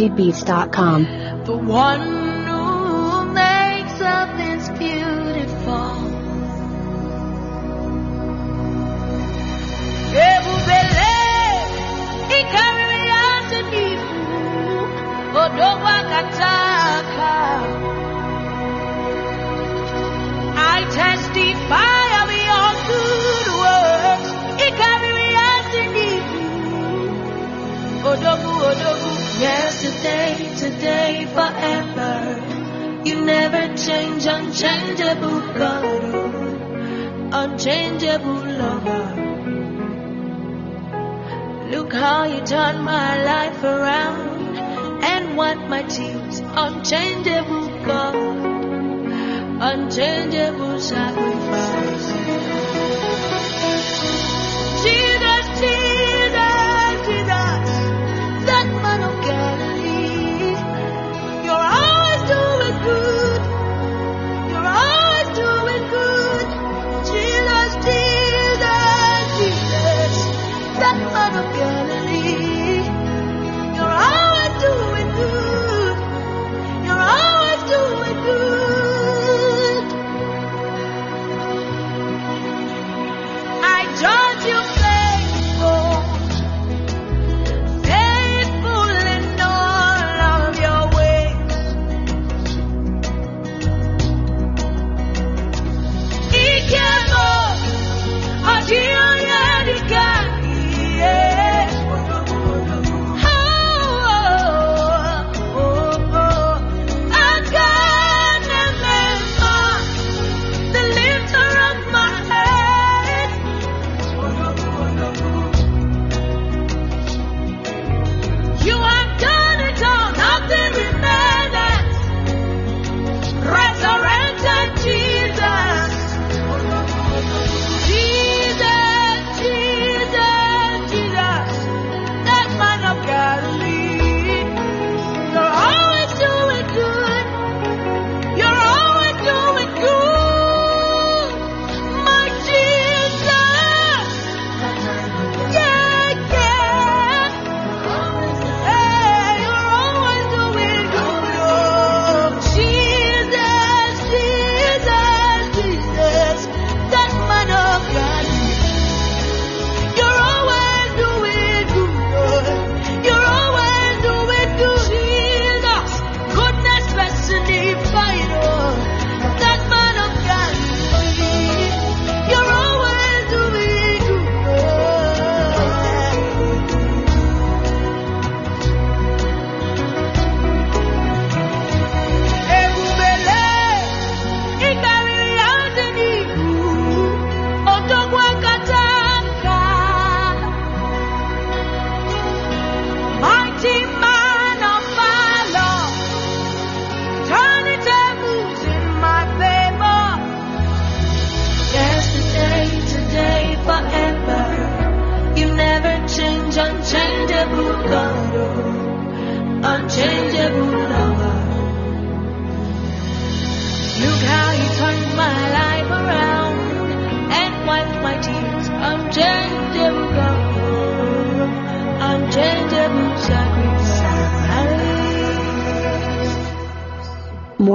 indiebeats.com. The one Turn my life around and wipe my tears. Unchangeable God, unchangeable Savior.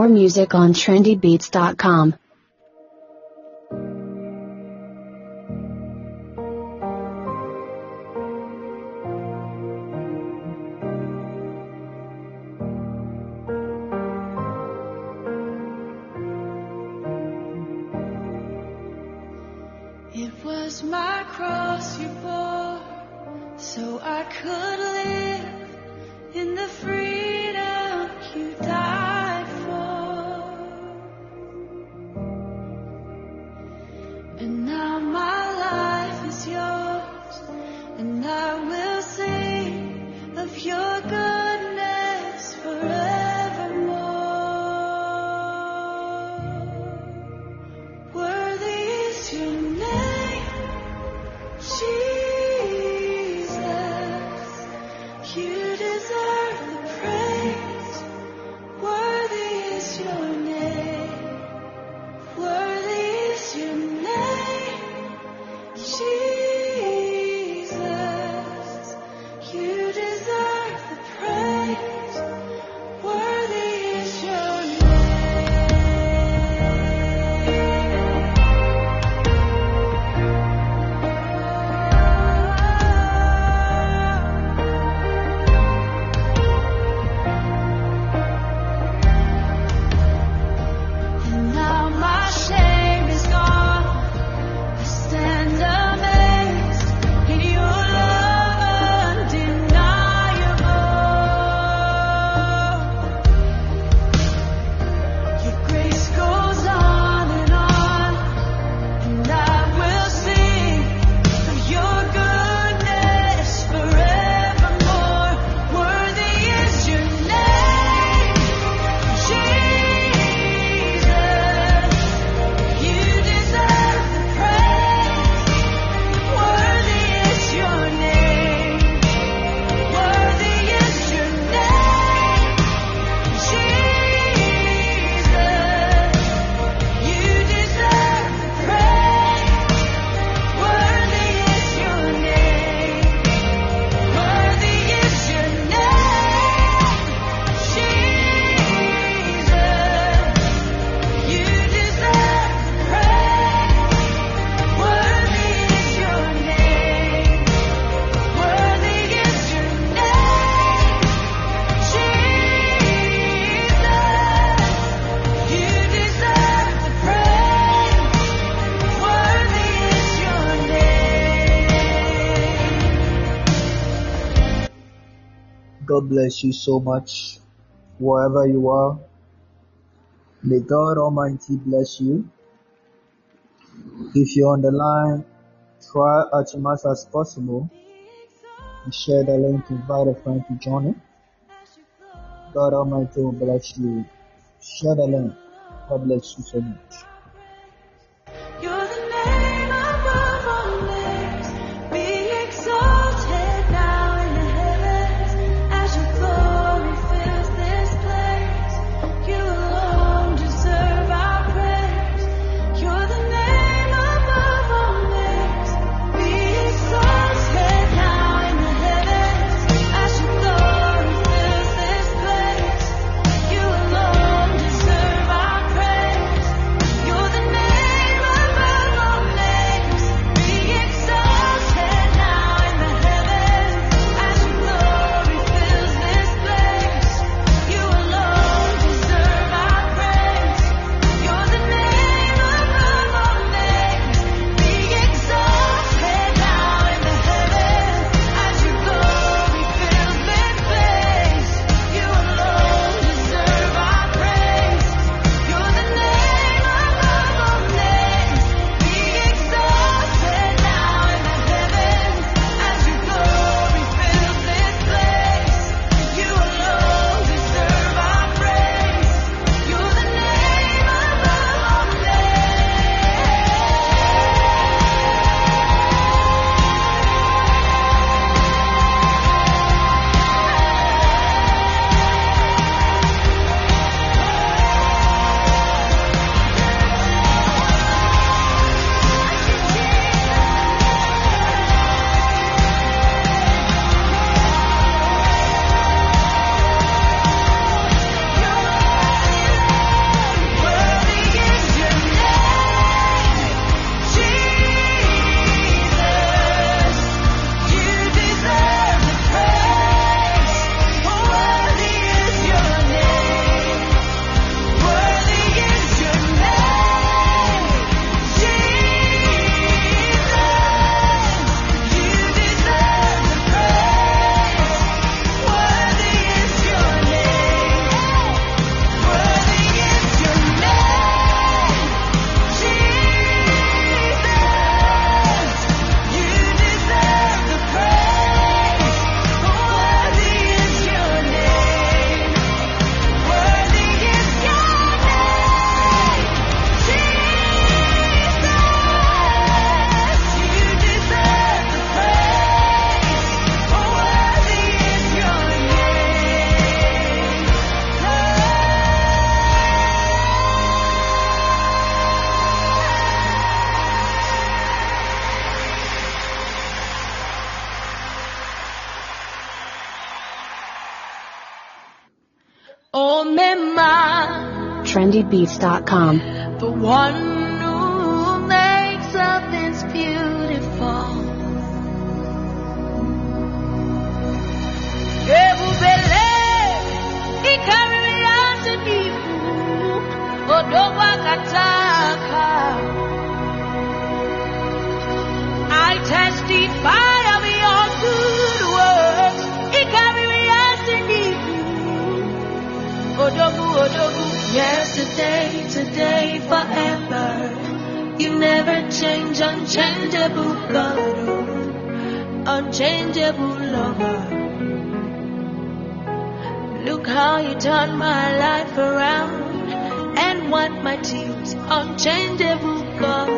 more music on trendybeats.com. bless you so much wherever you are. May God Almighty bless you. If you're on the line, try as much as possible and share the link, invite a friend to join it. God Almighty will bless you. Share the link. God bless you so much. beats.com. The one strange, unchangeable God, unchangeable lover. Look how you turned my life around and wiped my tears, unchangeable God,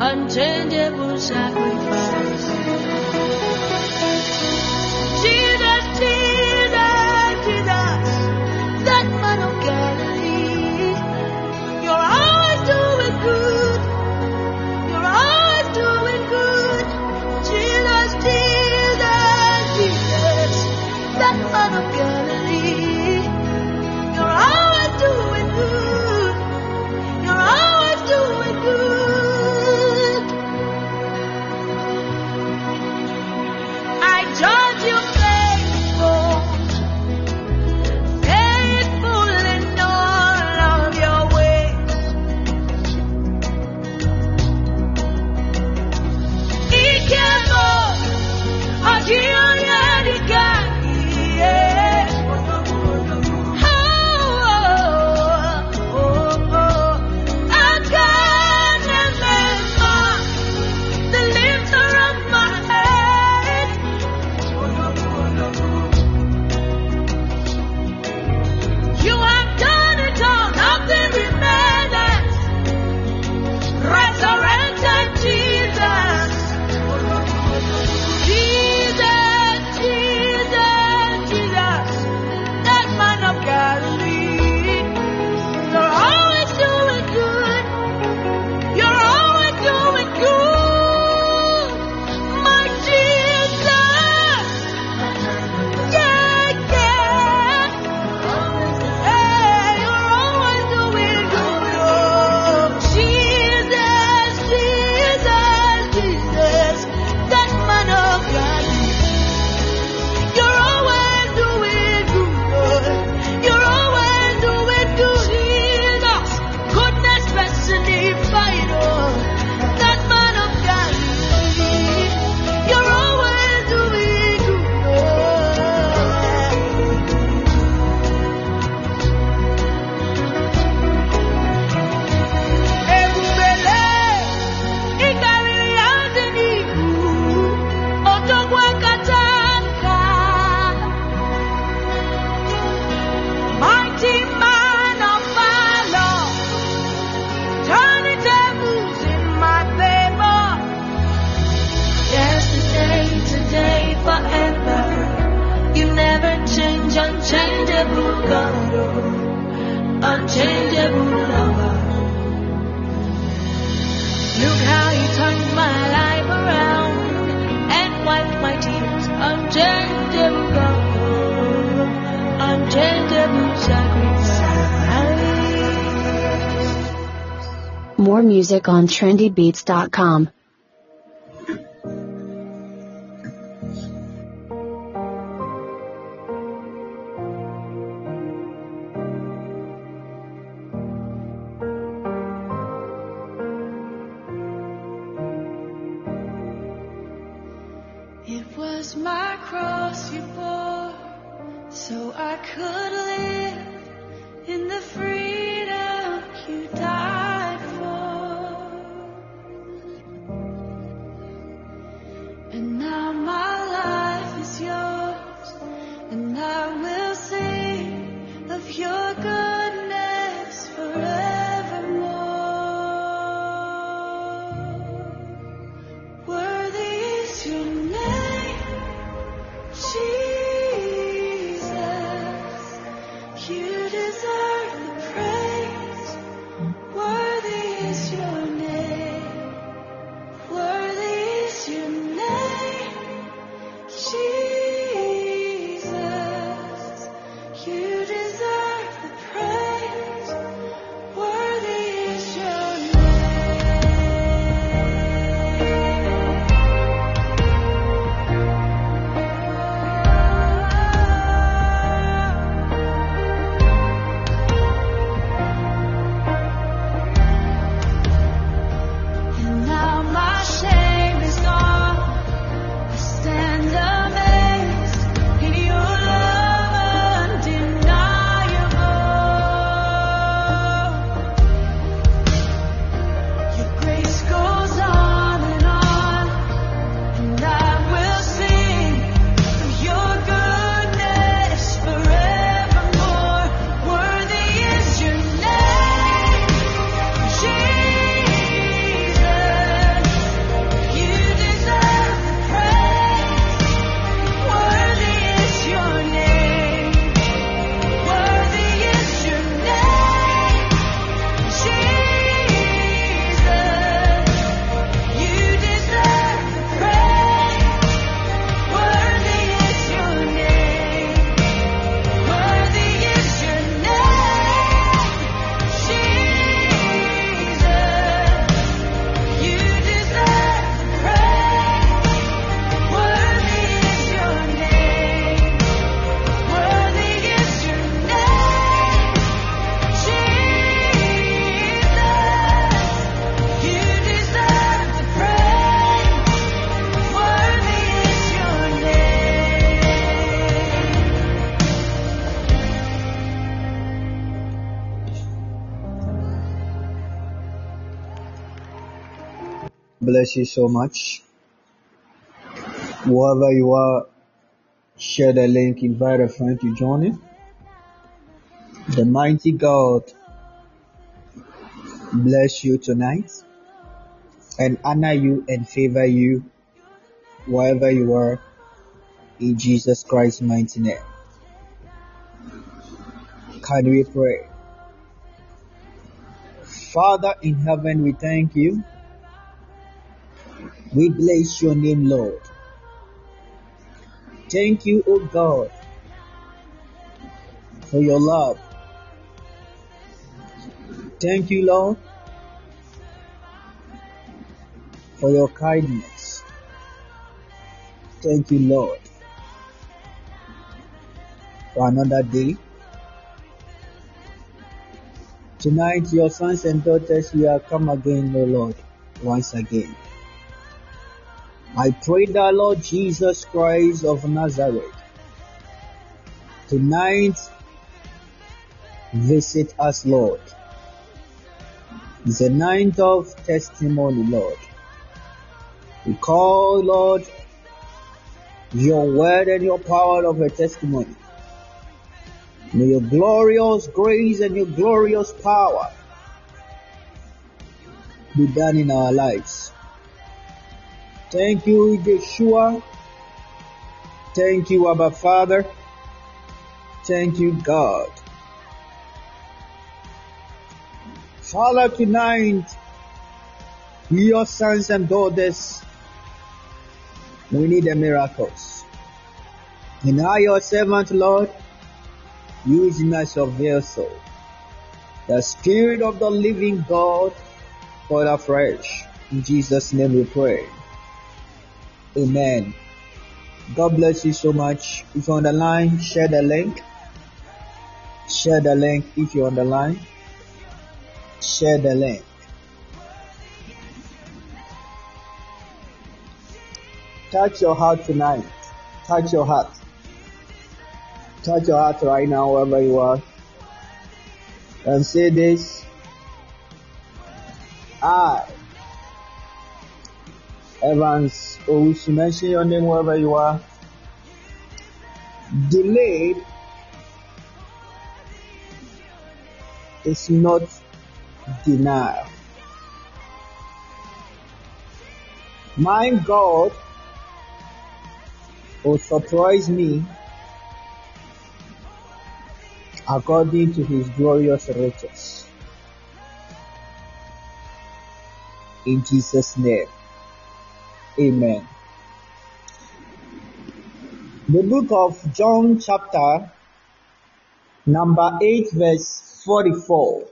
unchangeable sacrifice. More music on trendybeats.com. Bless you so much. Wherever you are, share the link, invite a friend to join in. The mighty God bless you tonight and honor you and favor you wherever you are in Jesus Christ's mighty name. Can we pray? Father in heaven, we thank you. We bless your name, Lord. Thank you, O God, for your love. Thank you, Lord, for your kindness. Thank you, Lord, for another day. Tonight, your sons and daughters, we are come again, O Lord, once again. I pray that Lord Jesus Christ of Nazareth, tonight, visit us, Lord. The night of testimony, Lord. We call, Lord, your word and your power of a testimony. May your glorious grace and your glorious power be done in our lives. Thank you, Yeshua. Thank you, Abba Father. Thank you, God. Father, tonight We, your sons and daughters, we need the miracles. And now, your servant, Lord, use me as your vessel. The Spirit of the living God, fall afresh. In Jesus' name we pray. Amen. God bless you so much. If you're on the line, share the link. Share the link if you're on the line. Share the link. Touch your heart tonight. Touch your heart. Touch your heart right now, wherever you are. And say this I, Evans Owusu, mention your name wherever you are. Delayed is not denial. My God will surprise me according to his glorious riches. In Jesus' name. Amen. The book of John, chapter number 8, verse 44.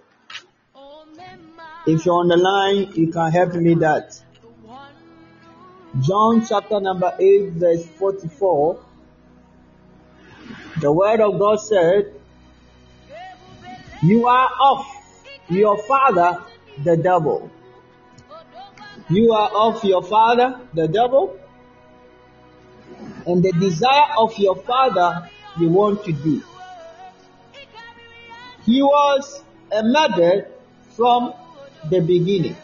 If you're on the line, you can help me that. John chapter number 8, verse 44. The word of God said, You are of your father, the devil. You are of your father, the devil, and the desire of your father you want to do. He was a murderer from the beginning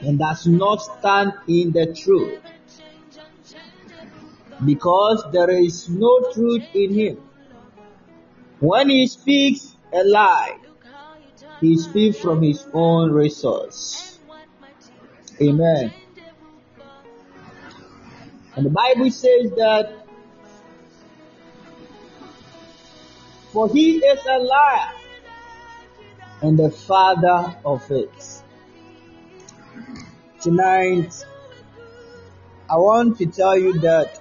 and does not stand in the truth because there is no truth in him. When he speaks a lie, he speaks from his own resource. Amen. And the Bible says that for he is a liar and the father of it. Tonight, I want to tell you that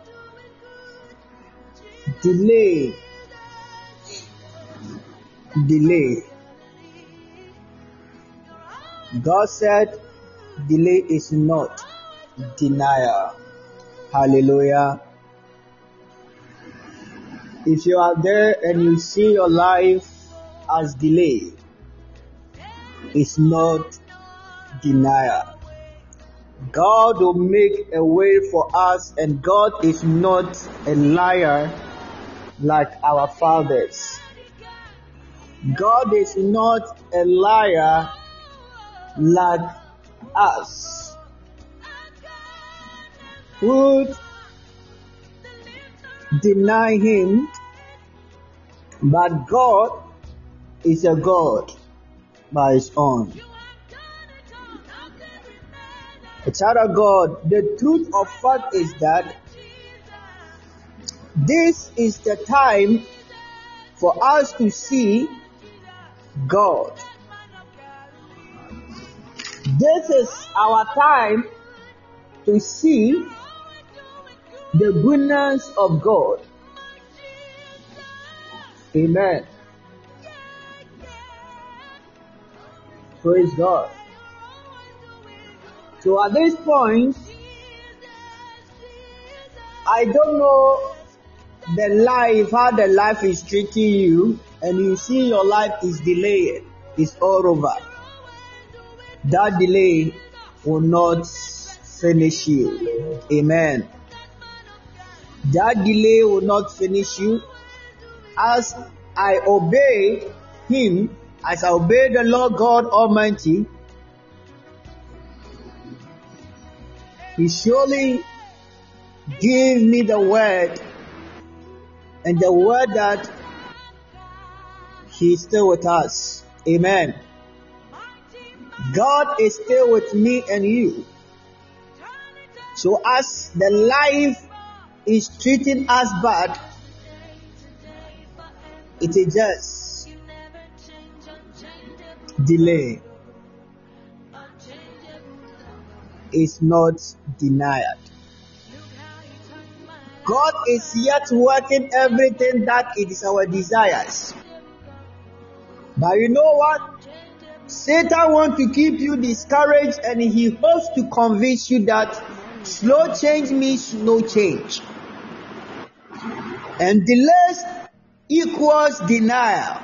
delay, delay. God said, delay is not denial. Hallelujah. If you are there and you see your life as delayed, it's not denial. God will make a way for us, and God is not a liar like our fathers. God is not a liar like us. Would deny him, but God is a God by his own. A child of God, the truth of fact is that this is the time for us to see God. This is our time to see the goodness of God. Amen. Praise God. So at this point, I don't know the life, how the life is treating you, and you see your life is delayed, it's all over. That delay will not finish you. Amen. That delay will not finish you. As I obey Him, as I obey the Lord God Almighty, He surely give me the word and the word that He is still with us. Amen. God is still with me and you. So as the life is treating us bad, it is just delay. is not denied. God is yet working everything that it is our desires. But you know what? Satan wants to keep you discouraged and he hopes to convince you that slow change means no change. And delays equals denial.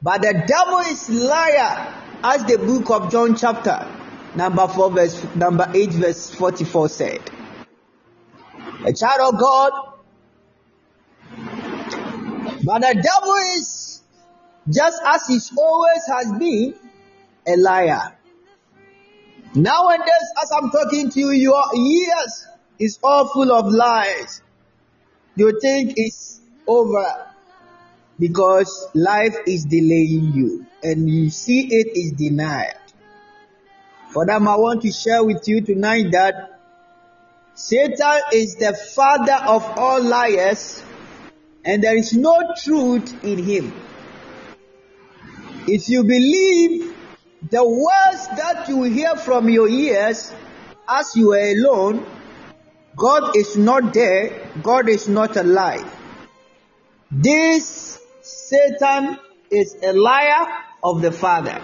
But the devil is liar, as the book of John chapter number 4 verse number 8 verse 44 said. A child of God, but the devil is just as he always has been a liar. Nowadays, as I'm talking to you, your ears is all full of lies. You think it's over because life is delaying you and you see it is denied. For them, I want to share with you tonight that Satan is the father of all liars and there is no truth in him. If you believe the words that you hear from your ears as you are alone, God is not there, God is not alive. This Satan is a liar of the Father.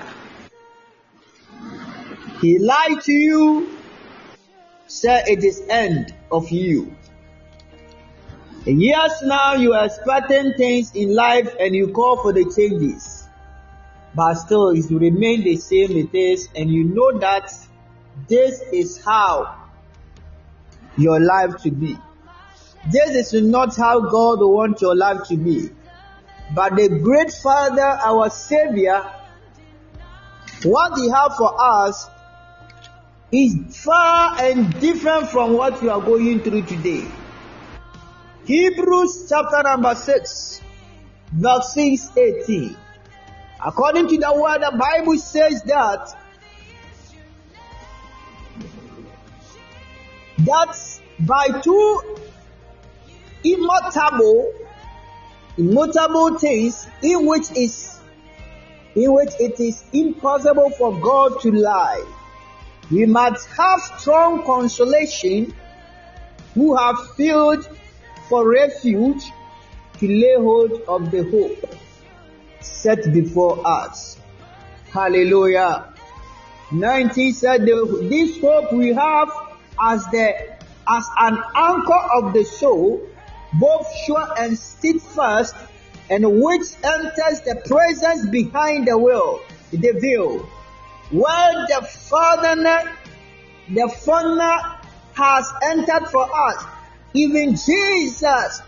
He lied to you, said it is end of you. Years now you are expecting things in life and you call for the changes but still it will remain the same it is, and you know that this is how your life to be. This is not how God wants your life to be. But the great Father, our Savior, what He has for us is far and different from what you are going through today. Hebrews chapter number 6, verse 6 18. According to the word, the Bible says that that by two immutable immutable things in which is in which it is impossible for God to lie. We must have strong consolation who have filled for refuge to lay hold of the hope set before us. Hallelujah. 19 said, This hope we have as the as an anchor of the soul, both sure and steadfast, and which enters the presence behind the veil, the veil, where the Father, the Father has entered for us, even Jesus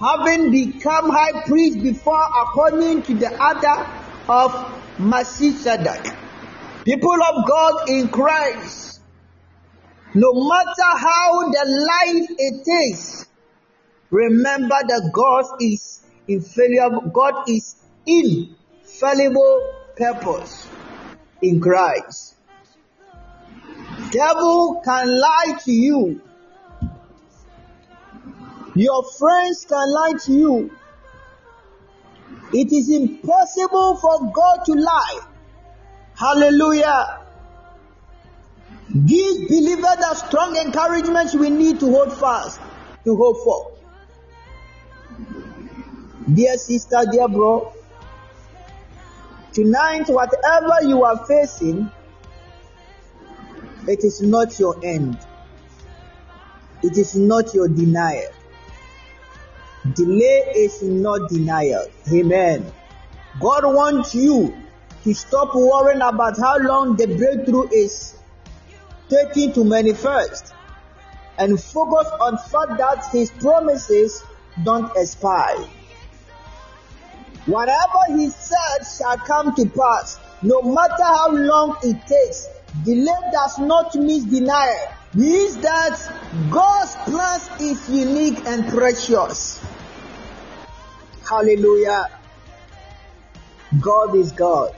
having become high priest before according to the order of Melchizedek. People of God in Christ, no matter how the life it is, remember that God is infallible, God is infallible purpose in Christ. Devil can lie to you your friends can lie to you. It is impossible for God to lie. Hallelujah. Give believers the strong encouragement we need to hold fast, to hope for. Dear sister, dear bro, tonight, whatever you are facing, it is not your end. It is not your denial. Delay is not denial. Amen. God wants you to stop worrying about how long the breakthrough is taking to manifest and focus on fact that his promises don't expire. Whatever he said shall come to pass, no matter how long it takes. Delay does not mean denial. Means that God's plans is unique and precious. Hallelujah. God is God.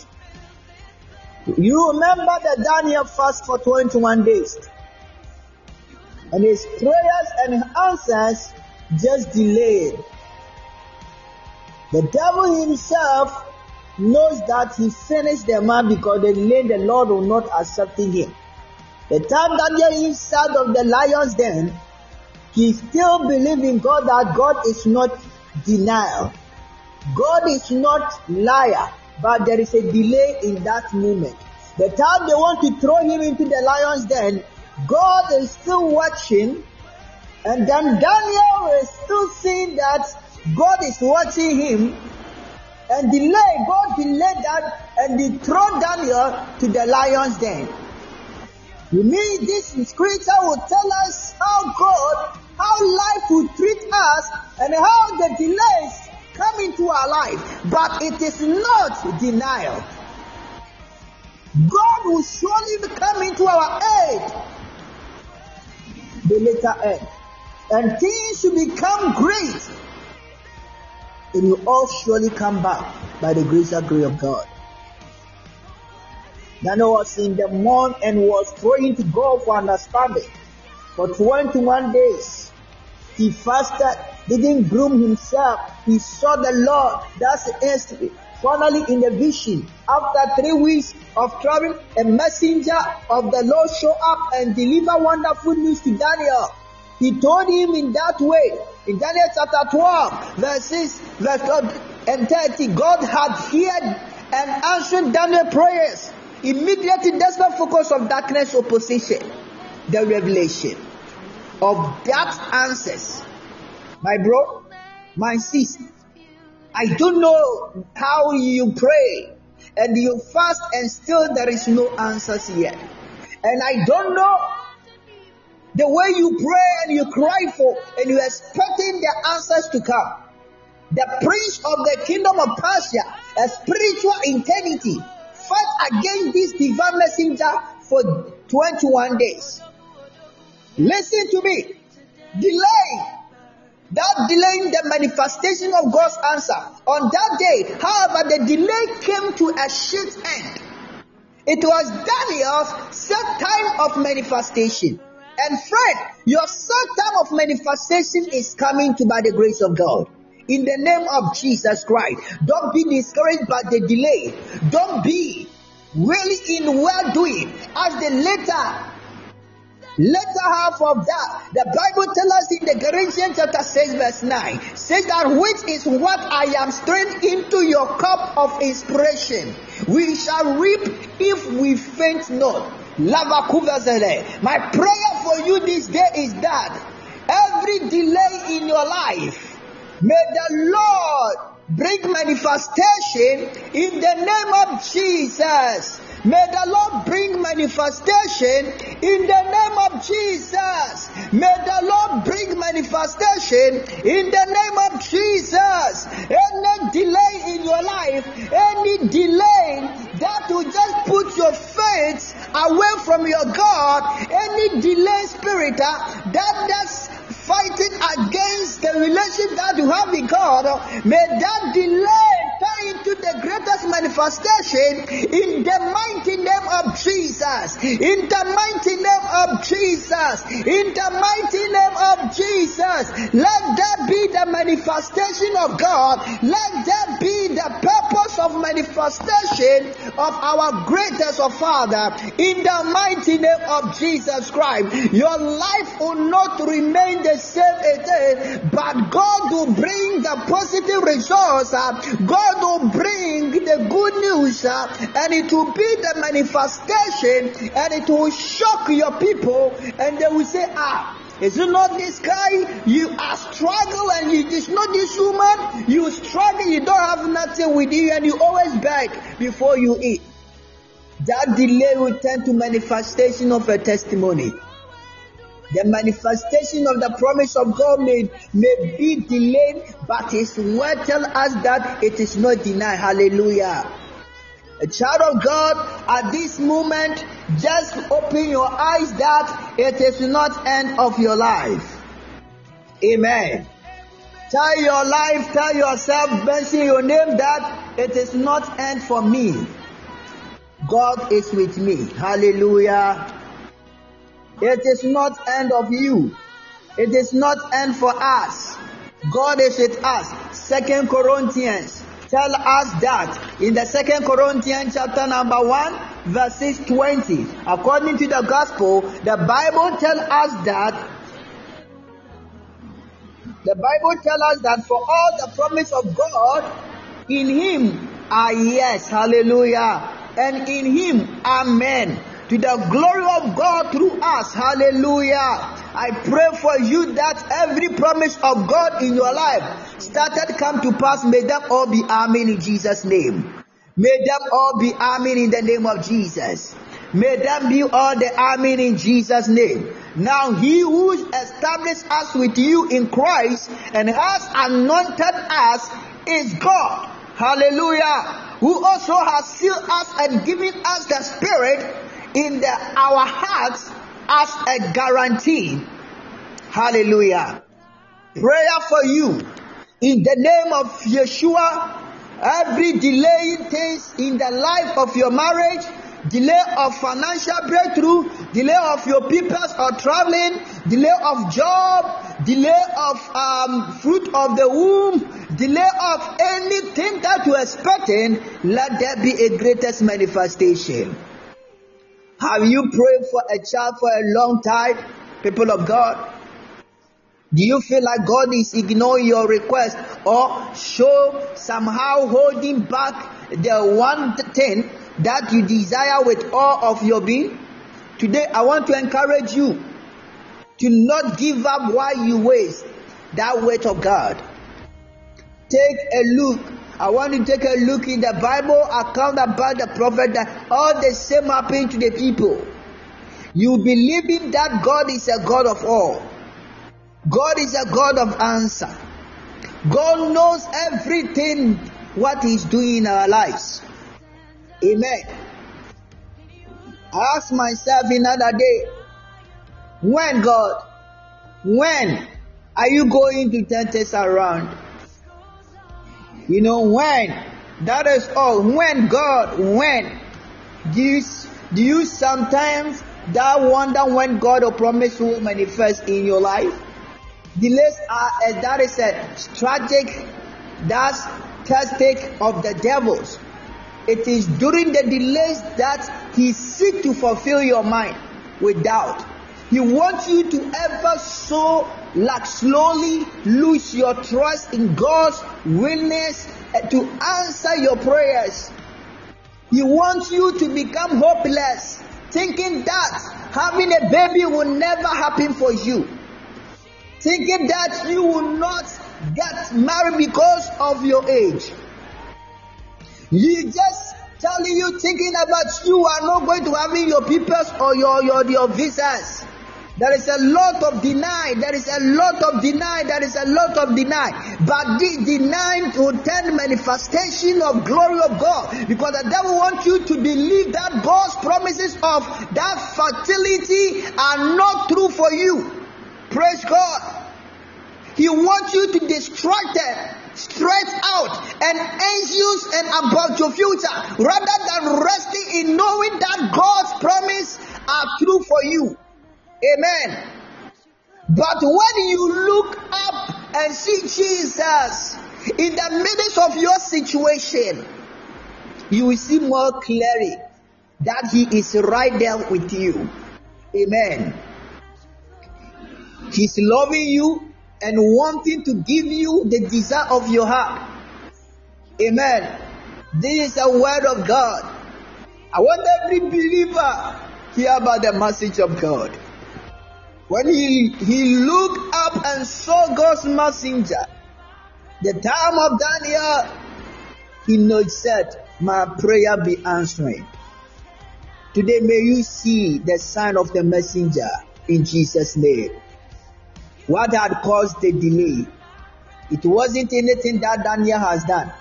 You remember that Daniel fasted for 21 days. And his prayers and answers just delayed. The devil himself knows that he finished the man because they delay the Lord will not accepting him. The time Daniel inside of the lion's den, he still believed in God that God is not denial. God is not liar, but there is a delay in that moment. The time they want to throw him into the lion's den, God is still watching, and then Daniel is still seeing that God is watching him, and delay, God delayed that, and he throw Daniel to the lion's den. You mean this scripture will tell us how God, how life will treat us, and how the delays come into our life, but it is not denial. God will surely come into our aid the later end, and things will become great. It will all surely come back by the grace and grace of God. Daniel was in the moon and was praying to God for understanding. For 21 days, he fasted, didn't groom himself. He saw the Lord. That's the history. Finally, in the vision, after three weeks of traveling, a messenger of the Lord showed up and delivered wonderful news to Daniel. He told him in that way, in Daniel chapter 12, verses verse and 30, God had heard and answered Daniel's prayers. Immediately, the focus of darkness opposition, the revelation of that answers. My bro, my sister, I don't know how you pray and you fast and still there is no answers yet. And I don't know the way you pray and you cry for and you're expecting the answers to come. The prince of the kingdom of Persia, a spiritual eternity, fight against this divine messenger for 21 days. Listen to me. Delay that delaying the manifestation of God's answer. On that day, however, the delay came to a short end. It was Daniel's set time of manifestation. And friend, your set time of manifestation is coming to by the grace of God. In the name of Jesus Christ, don't be discouraged by the delay. Don't be really in well doing as the later Later half of that, the Bible tells us in the Galatians chapter 6, verse 9, says that which is what I am stirring into your cup of inspiration. We shall reap if we faint not. My prayer for you this day is that every delay in your life, may the Lord bring manifestation in the name of Jesus. May the Lord bring manifestation in the name of Jesus. May the Lord bring manifestation in the name of Jesus. Any delay in your life, any delay that will just put your faith away from your God, any delay spirit uh, that that's fighting against the relationship that you have with God, may that delay turn into the greatest manifestation in the mighty name of Jesus. In the mighty name of Jesus. In the mighty name of Jesus. Let that be the manifestation of God. Let that be the purpose of manifestation of our greatest of Father. In the mighty name of Jesus Christ. Your life will not remain the same again, but God will bring the positive results. Uh, God will bring the good news, uh, and it will be the manifestation, and it will shock your people, and they will say, Ah, is it not this guy? You are struggling and you, it's not this woman. You struggle, you don't have nothing with you, and you always beg before you eat. That delay will turn to manifestation of a testimony. The manifestation of the promise of God may, may be delayed, but His word tell us that it is not denied. Hallelujah. A child of God, at this moment, just open your eyes that it is not end of your life. Amen. Tell your life, tell yourself, mention your name that it is not end for me. God is with me. Hallelujah. It is not end of you. It is not end for us. God is with us. Second Corinthians tell us that in the second Corinthians chapter number one, verses 20. According to the gospel, the Bible tells us that the Bible tells us that for all the promise of God in Him are yes, hallelujah, and in Him, amen. To the glory of God through us, hallelujah. I pray for you that every promise of God in your life started come to pass. May them all be amen in Jesus' name. May them all be amen in the name of Jesus. May them be all the amen in Jesus' name. Now he who established us with you in Christ and has anointed us is God. Hallelujah. Who also has sealed us and given us the Spirit in the, our hearts as a guarantee. Hallelujah. Prayer for you in the name of Yeshua. Every delaying things in the life of your marriage, delay of financial breakthrough, delay of your papers or traveling, delay of job, delay of um, fruit of the womb, delay of anything that you're expecting, let there be a greatest manifestation. Have you prayed for a child for a long time, people of God? Do you feel like God is ignoring your request or show somehow holding back the one thing that you desire with all of your being? Today, I want to encourage you to not give up while you waste that weight of God. Take a look. I want to take a look in the Bible account about the prophet that all the same happened to the people. You believe in that God is a God of all. God is a God of answer. God knows everything what He's doing in our lives. Amen. I asked myself another day, when God, when are you going to turn this around? You know, when? That is all. When God, when? Do you, do you sometimes that wonder when God will promise will manifest in your life? Delays are uh, that is a strategic that's tactic of the devils. It is during the delays that he seek to fulfill your mind with doubt. He wants you to ever so like slowly lose your trust in God's willingness to answer your prayers. He wants you to become hopeless, thinking that having a baby will never happen for you thinking that you will not get married because of your age. You just telling you thinking about you are not going to having your papers or your, your, your visas. There is a lot of deny. There is a lot of deny. There is a lot of deny. But this denying will turn manifestation of glory of God. Because the devil wants you to believe that God's promises of that fertility are not true for you. Praise God. He wants you to distract them straight out and anxious and about your future rather than resting in knowing that God's promise are true for you. Amen. But when you look up and see Jesus in the midst of your situation, you will see more clearly that He is right there with you. Amen. He's loving you and wanting to give you the desire of your heart. Amen. This is a word of God. I want every believer hear about the message of God. When he, he looked up and saw God's messenger, the time of Daniel, he said, My prayer be answering. Today may you see the sign of the messenger in Jesus' name. What had caused the delay? It wasn't anything that Daniel has done.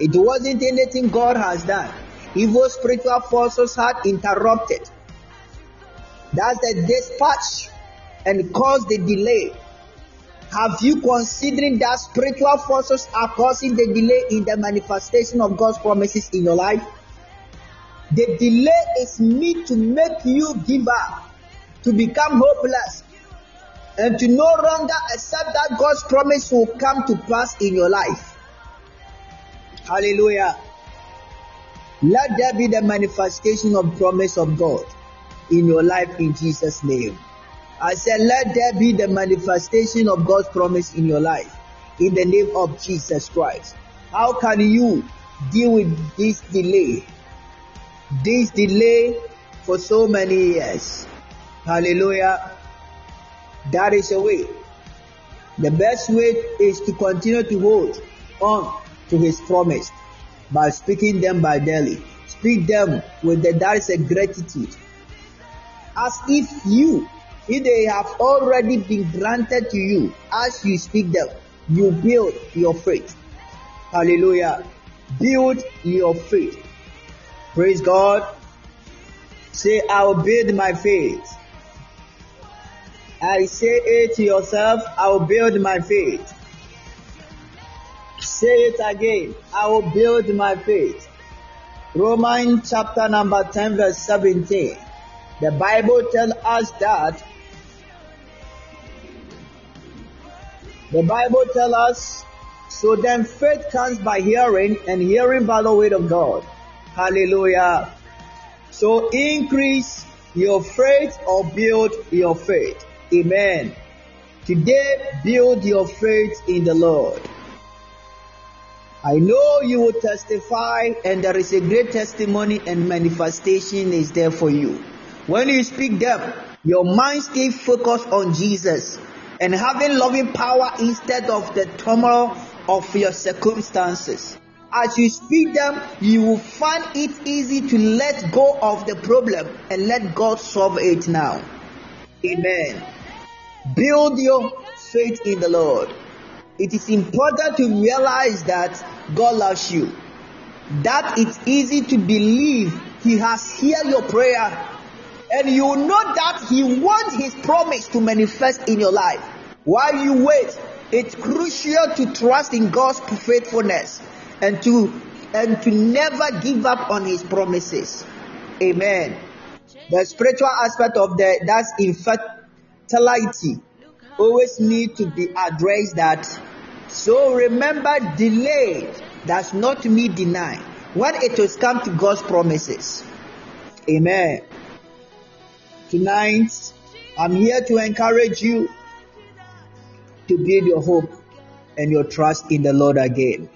It wasn't anything God has done. Evil spiritual forces had interrupted. That's the dispatch and cause the delay. Have you considering that spiritual forces are causing the delay in the manifestation of God's promises in your life? The delay is meant to make you give up, to become hopeless, and to no longer accept that God's promise will come to pass in your life. Hallelujah. Let there be the manifestation of promise of God in your life in Jesus' name. I said, let there be the manifestation of God's promise in your life in the name of Jesus Christ. How can you deal with this delay? This delay for so many years. Hallelujah. That is a way. The best way is to continue to hold on to his promise by speaking them by daily. Speak them with the that is a gratitude. As if you, if they have already been granted to you, as you speak them, you build your faith. Hallelujah. Build your faith. Praise God. Say, I will build my faith. I say it to yourself, I will build my faith. Say it again, I will build my faith. Romans chapter number 10 verse 17. The Bible tells us that the Bible tells us so then faith comes by hearing and hearing by the word of God. Hallelujah. So increase your faith or build your faith. Amen. Today, build your faith in the Lord. I know you will testify, and there is a great testimony and manifestation is there for you. When you speak them, your mind stay focused on Jesus and having loving power instead of the turmoil of your circumstances. As you speak them, you will find it easy to let go of the problem and let God solve it now. Amen. Build your faith in the Lord. It is important to realize that God loves you. That it's easy to believe He has heard your prayer. And you know that He wants His promise to manifest in your life. While you wait, it's crucial to trust in God's faithfulness and to and to never give up on His promises. Amen. The spiritual aspect of the that's infertility always need to be addressed that so remember delay does not mean deny when it has come to God's promises. Amen. Tonight I'm here to encourage you to build your hope and your trust in the Lord again.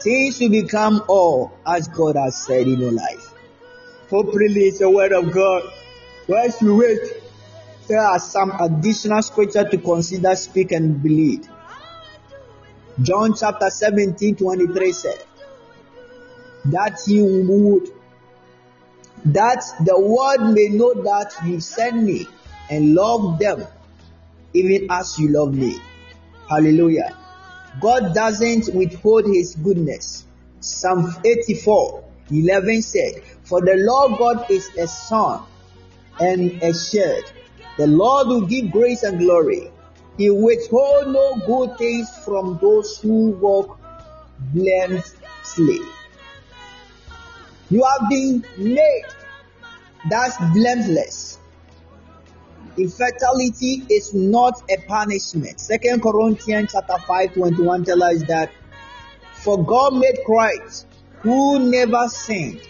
Things will become all as God has said in your life. Hope release the word of God. Whilst we wait, there are some additional scripture to consider, speak, and believe. John chapter 17, 23 said, That you would, that the world may know that you sent me and love them even as you love me. Hallelujah. God doesn't withhold his goodness. Psalm 84 11 said, For the Lord God is a sun and a shield. The Lord will give grace and glory. He withhold no good things from those who walk blamelessly. You have been made that's blameless. Infertility is not a punishment. Second Corinthians chapter 5 21 tells us that for God made Christ who never sinned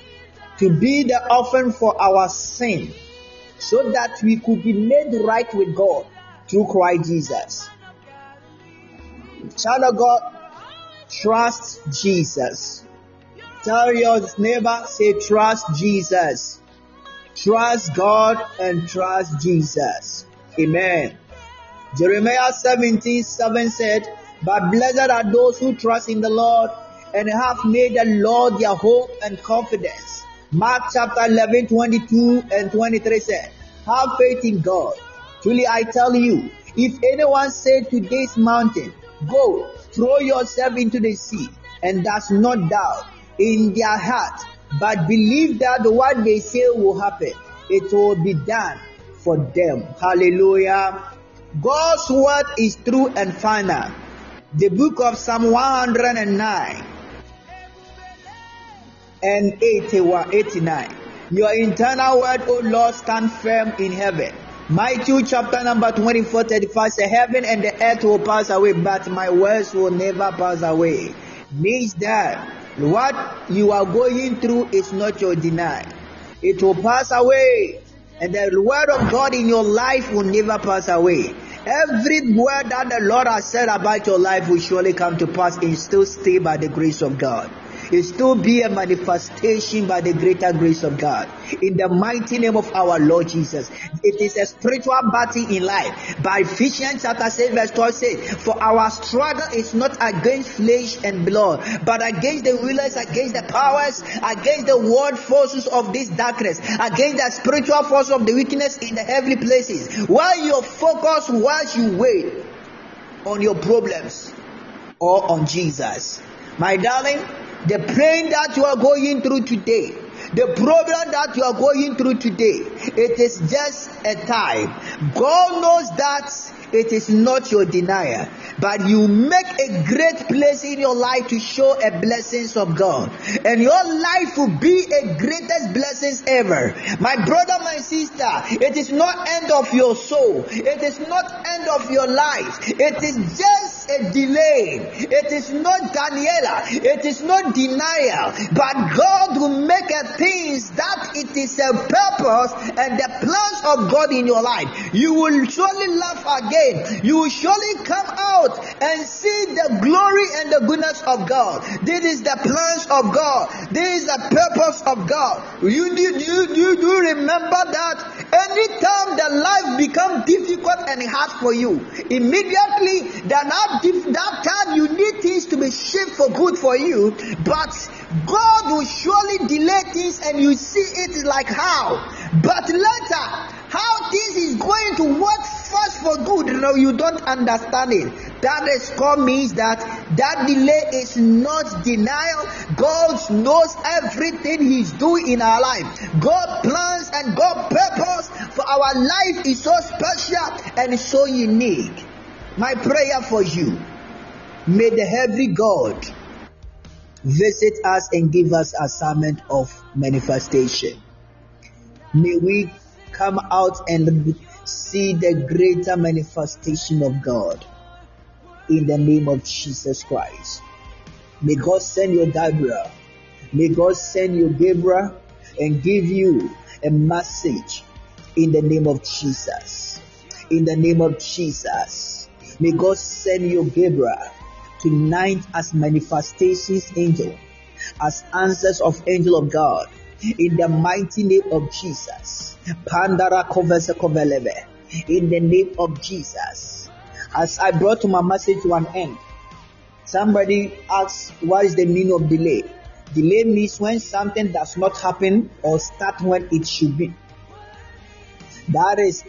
to be the offering for our sin so that we could be made right with God through Christ Jesus. Child of God, trust Jesus. Tell your neighbor, say, trust Jesus. Trust God and trust Jesus. Amen. Jeremiah 17 7 said, But blessed are those who trust in the Lord and have made the Lord their hope and confidence. Mark chapter 11 22 and 23 said, Have faith in God. Truly I tell you, if anyone say to this mountain, Go, throw yourself into the sea, and does not doubt in their heart, but believe that what they say will happen, it will be done for them. Hallelujah. God's word is true and final. The book of Psalm 109 and 81, 89. Your internal word, O Lord, stand firm in heaven. Matthew chapter number 24, 35 says, Heaven and the earth will pass away, but my words will never pass away. Means that What you are going through is not your denial. It will pass away. And the word of God in your life will never pass away. Every word that the Lord has said about your life will surely come to pass and still stay by the grace of God it to be a manifestation by the greater grace of God. In the mighty name of our Lord Jesus. It is a spiritual battle in life. By Ephesians chapter 6 verse 12 says, For our struggle is not against flesh and blood, but against the rulers, against the powers, against the world forces of this darkness, against the spiritual force of the wickedness in the heavenly places. While your focus, while you wait on your problems or on Jesus. My darling, the pain that you are going through today, the problem that you are going through today, it is just a time. God knows that it is not your denial but you make a great place in your life to show a blessings of God. And your life will be a greatest blessings ever. My brother, my sister, it is not end of your soul. It is not end of your life. It is just a delay. It is not Daniela. It is not denial. But God will make a things that it is a purpose and the plans of God in your life. You will surely laugh again. You will surely come out and see the glory and the goodness of God. This is the plans of God. This is the purpose of God. You do you, you, do remember that anytime the life becomes difficult and hard for you, immediately that, that time you need things to be shaped for good for you, but God will surely delay things and you see it like how. But later, how this is going to work first for good, know, you don't understand it. That called means that that delay is not denial. God knows everything He's doing in our life. God plans and God purpose for our life is so special and so unique. My prayer for you, may the heavenly God visit us and give us assignment of manifestation. May we come out and see the greater manifestation of God in the name of Jesus Christ. May God send you Gabriel. May God send you Gabriel and give you a message in the name of Jesus. In the name of Jesus. May God send you Gabriel tonight as manifestations angel, as answers of angel of God. In the mighty name of Jesus. Pandara In the name of Jesus as I brought my message to an end, somebody asks, What is the meaning of delay? Delay means when something does not happen or start when it should be. That is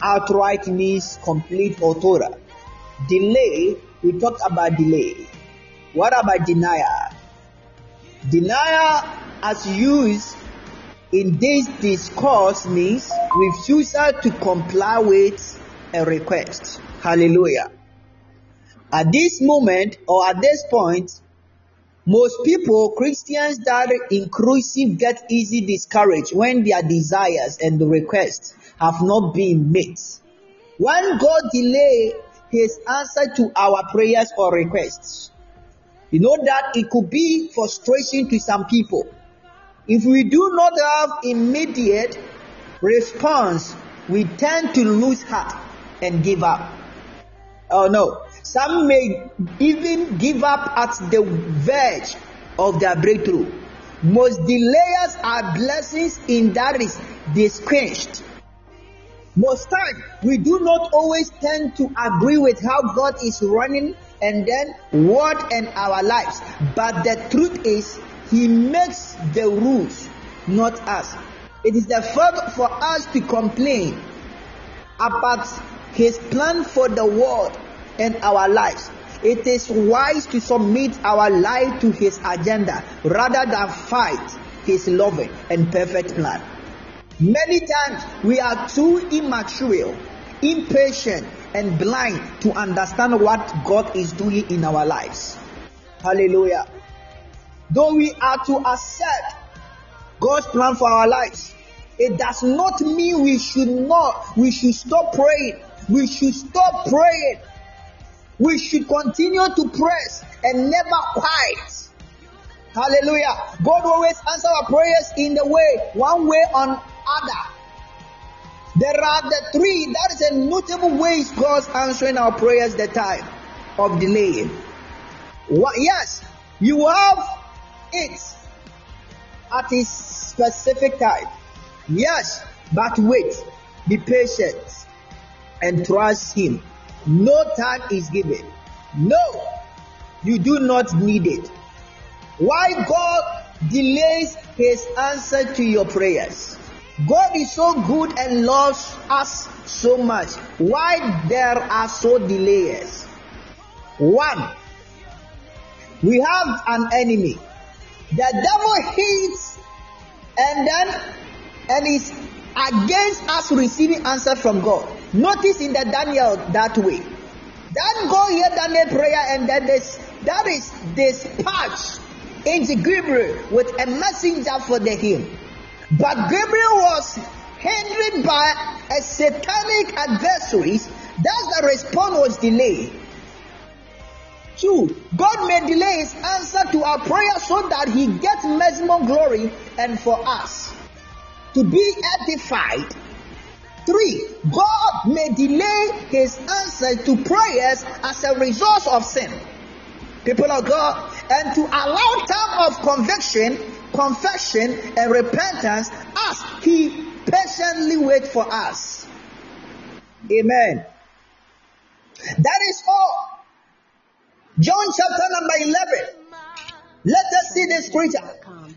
outright means complete or total. Delay, we talked about delay. What about denial? Denial, as used in this discourse, means refusal to comply with a request. Hallelujah. At this moment or at this point, most people, Christians that are inclusive, get easy discouraged when their desires and the requests have not been met. When God delay his answer to our prayers or requests, you know that it could be frustration to some people. If we do not have immediate response, we tend to lose heart and give up. Oh no. Some may even give up at the verge of their breakthrough. Most delays are blessings in that is disquenched. Most times we do not always tend to agree with how God is running and then what in our lives. But the truth is He makes the rules, not us. It is the fault for us to complain about his plan for the world and our lives. It is wise to submit our life to His agenda rather than fight His loving and perfect plan. Many times we are too immature, impatient, and blind to understand what God is doing in our lives. Hallelujah. Though we are to accept God's plan for our lives, it does not mean we should not, we should stop praying we should stop praying. We should continue to press and never quiet. Hallelujah. God always answer our prayers in the way, one way or other. There are the three, that is a notable ways God's answering our prayers the time of delay. What, yes, you have it at a specific time. Yes, but wait, be patient and trust Him. No time is given. No, you do not need it. Why God delays His answer to your prayers? God is so good and loves us so much. Why there are so delays? One, we have an enemy. The devil hates and then and is against us receiving answer from God. Notice in the Daniel that way. Then go hear Daniel prayer and then this that is dispatched into Gabriel with a messenger for the hymn. But Gabriel was hindered by a satanic adversaries. Thus the response was delayed. Two, God may delay his answer to our prayer so that he gets maximum glory and for us to be edified. Three, God may delay his answer to prayers as a result of sin. People of God, and to allow time of conviction, confession, and repentance as he patiently waits for us. Amen. That is all. John chapter number 11. Let us see this scripture.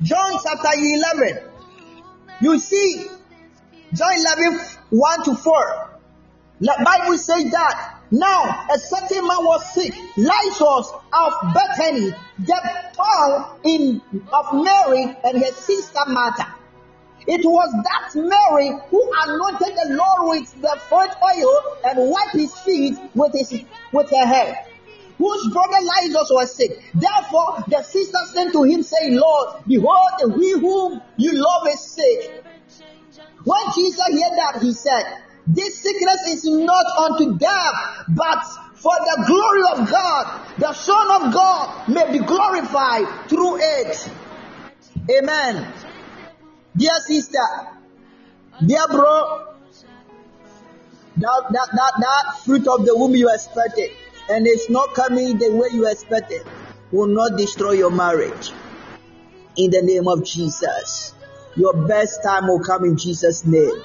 John chapter 11. You see, John 11, 1 to 4. The Bible says that now a certain man was sick, Lazarus of Bethany, the town in of Mary and her sister Martha. It was that Mary who anointed the Lord with the fresh oil and wiped his feet with his with her hair. Whose brother Lazarus was sick. Therefore, the sister sent to him, saying, Lord, behold, he whom you love is sick. When Jesus heard that, he said, This sickness is not unto death, but for the glory of God, the Son of God may be glorified through it. Amen. Dear sister, dear bro, that, that, that, that fruit of the womb you expected and it's not coming the way you expected will not destroy your marriage. In the name of Jesus. Your best time will come in Jesus' name.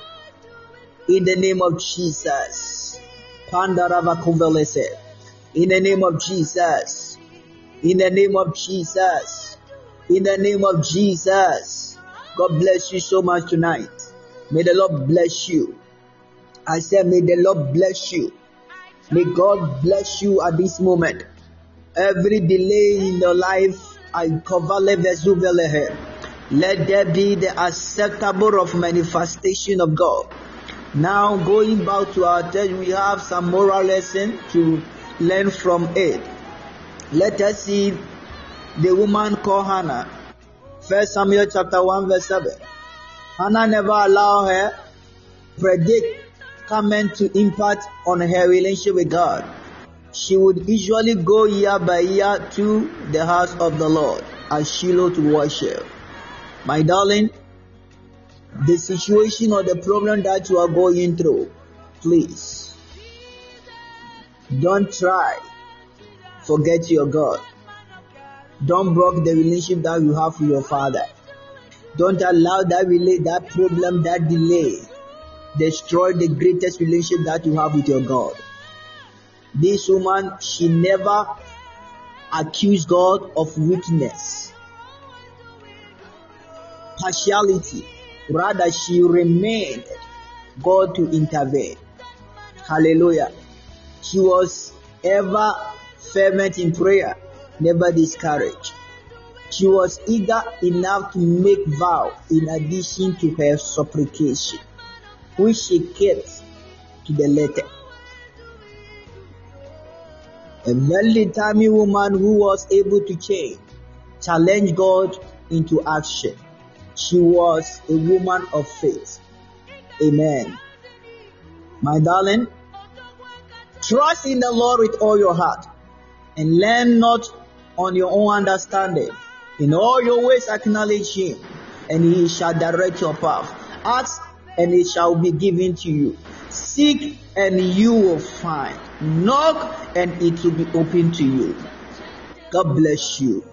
In the name of Jesus. In the name of Jesus. In the name of Jesus. In the name of Jesus. God bless you so much tonight. May the Lord bless you. I said, may the Lord bless you. May God bless you at this moment. Every delay in your life, I cover. Let there be the acceptable of manifestation of God. Now, going back to our text, we have some moral lesson to learn from it. Let us see the woman called Hannah. First Samuel chapter 1 verse 7. Hannah never allowed her predict comment to impact on her relationship with God. She would usually go year by year to the house of the Lord as Shiloh to worship. My darling, the situation or the problem that you are going through, please don't try forget your God. Don't break the relationship that you have with your father. Don't allow that relay, that problem, that delay destroy the greatest relationship that you have with your God. This woman, she never accused God of weakness partiality. Rather, she remained God to intervene. Hallelujah. She was ever fervent in prayer, never discouraged. She was eager enough to make vow in addition to her supplication, which she kept to the letter. A very timely woman who was able to change, challenge God into action. She was a woman of faith. Amen. My darling, trust in the Lord with all your heart and learn not on your own understanding. In all your ways acknowledge him, and he shall direct your path. Ask, and it shall be given to you. Seek, and you will find. Knock, and it will be open to you. God bless you.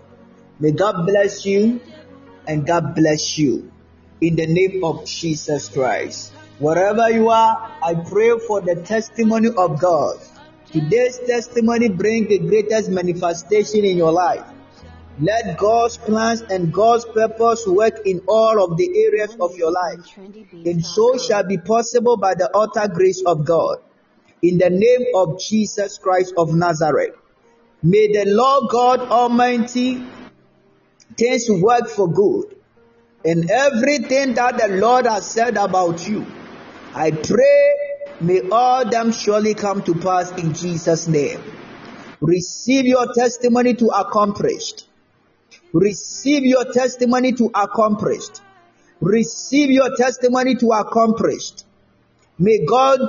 May God bless you, and God bless you. In the name of Jesus Christ. Wherever you are, I pray for the testimony of God. Today's testimony bring the greatest manifestation in your life. Let God's plans and God's purpose work in all of the areas of your life. And so shall be possible by the utter grace of God. In the name of Jesus Christ of Nazareth. May the Lord God Almighty things work for good. And everything that the Lord has said about you, I pray may all them surely come to pass in Jesus' name. Receive your testimony to accomplished. Receive your testimony to accomplished. Receive your testimony to accomplished. May God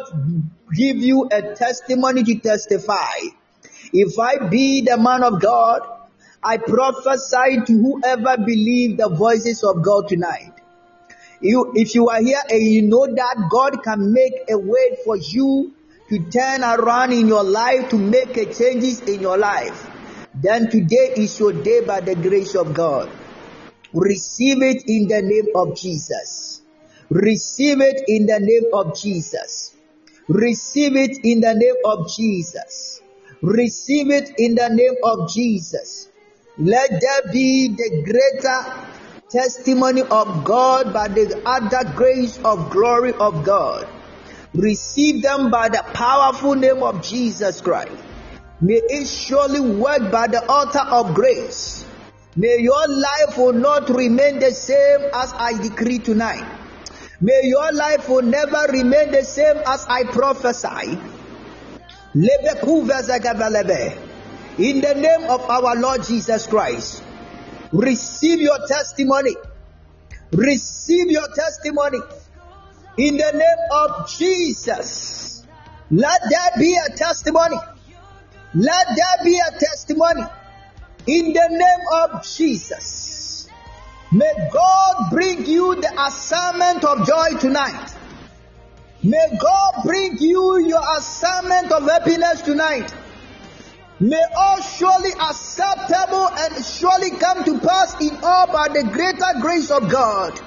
give you a testimony to testify. If I be the man of God, I prophesy to whoever believe the voices of God tonight. You, if you are here and you know that God can make a way for you to turn around in your life, to make a changes in your life, then today is your day by the grace of God. Receive it in the name of Jesus. Receive it in the name of Jesus. Receive it in the name of Jesus. Receive it in the name of Jesus. Let there be the greater testimony of God by the other grace of glory of God. Receive them by the powerful name of Jesus Christ. May it surely work by the altar of grace. May your life will not remain the same as I decree tonight. May your life will never remain the same as I prophesy. In the name of our Lord Jesus Christ, receive your testimony. Receive your testimony. In the name of Jesus, let there be a testimony. Let there be a testimony. In the name of Jesus, may God bring you the assignment of joy tonight. May God bring you your assignment of happiness tonight. May all surely acceptable and surely come to pass in all by the greater grace of God.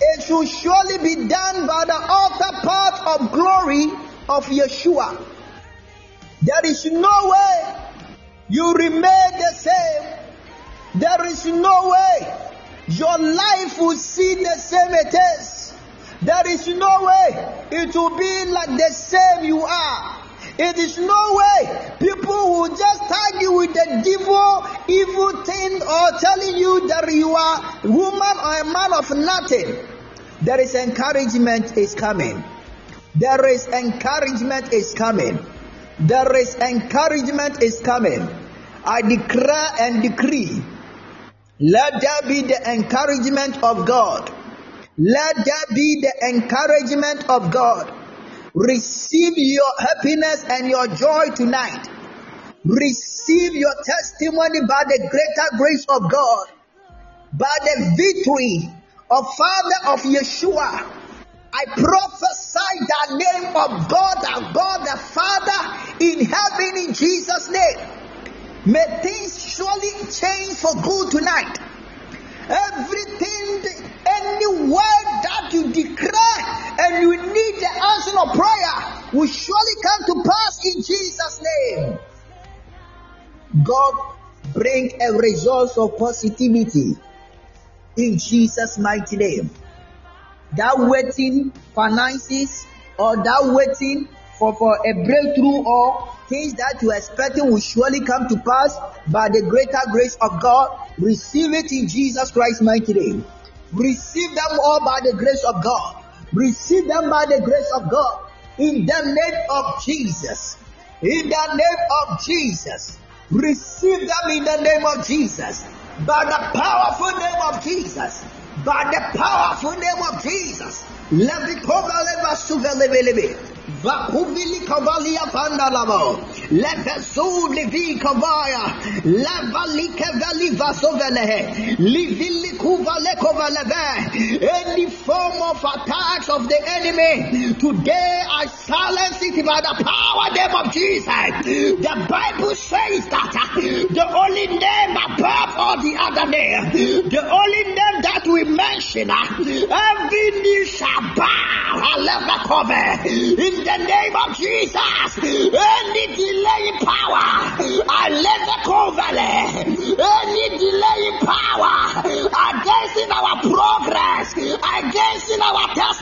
It should surely be done by the altar part of glory of Yeshua. There is no way you remain the same. There is no way your life will see the same it is. There is no way it will be like the same you are. It is no way people will just you with the devil, evil thing, or telling you that you are a woman or a man of nothing. There is encouragement is coming. There is encouragement is coming. There is encouragement is coming. I declare and decree. Let there be the encouragement of God. Let there be the encouragement of God. Receive your happiness and your joy tonight. Receive your testimony by the greater grace of God, by the victory of Father of Yeshua. I prophesy the name of God, our God the Father in heaven in Jesus' name. May things surely change for good tonight. Everything, any word that you declare and you need the answer of prayer will surely come to pass in Jesus' name. God bring a result of positivity in Jesus' mighty name. That waiting finances or that waiting for, for a breakthrough or things that you are expecting will surely come to pass by the greater grace of God. Receive it in Jesus Christ's mighty name. Receive them all by the grace of God. Receive them by the grace of God. In the name of Jesus. In the name of Jesus. Receive them in the name of Jesus. By the powerful name of Jesus. By the powerful name of Jesus. Bakubili kavalia Any form of attacks of the enemy, today I silence it by the power name of Jesus. The Bible says that uh, the only name above all the other name, the only name that we mention, uh, every knee shall bow, I'll never cover. In in the name of Jesus. Any delaying power, I let the covenant. Any delaying power against in our progress, against in our testimony.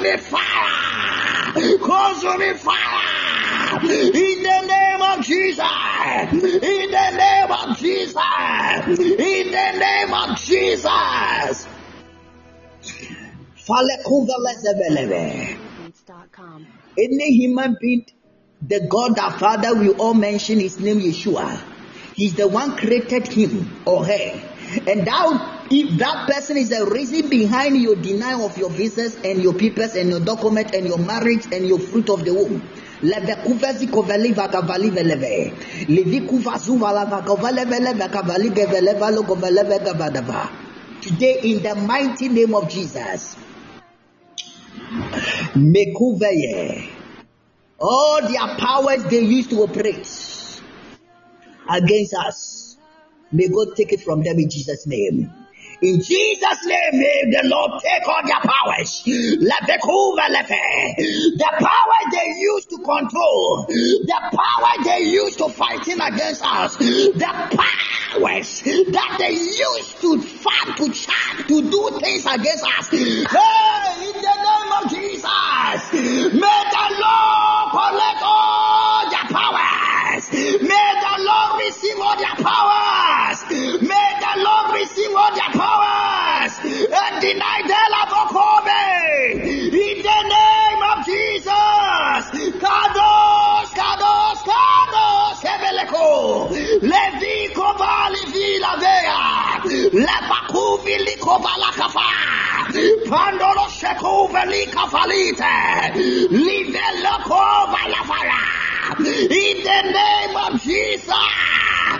Consuming fire. Consuming fire. In the name of Jesus. In the name of Jesus. In the name of Jesus. Any human being, the God our Father, we all mention his name Yeshua. He's the one created him or her. And now, if that person is the reason behind your denial of your visas and your papers and your document and your marriage and your fruit of the womb. Leve kuvezi koveli vakavali veleve. Levi kuvazu vala vakavale vele vakavali gevele valo goveleve gavadava. Today, in the mighty name of Jesus, Mekuveye. All their powers they used to operate against us. May God take it from them in Jesus' name. In Jesus' name, may the Lord take all their powers. Let the power they use to control, the power they use to fighting against us, the powers that they use to fight, to chat, to do things against us. Hey, in the name of Jesus, may the Lord collect all their powers. May the Lord receive all their powers. May the Lord receive all their powers and deny their love of them In the name of Jesus. Kadosh, Kadosh, Kadosh, Hebeleko. Levi Kovali Vila Vea. Lepaku Vili Kovala Kafa. Pandolo Sheko Veli Kafalite. Livelo Fara. In the name of Jesus.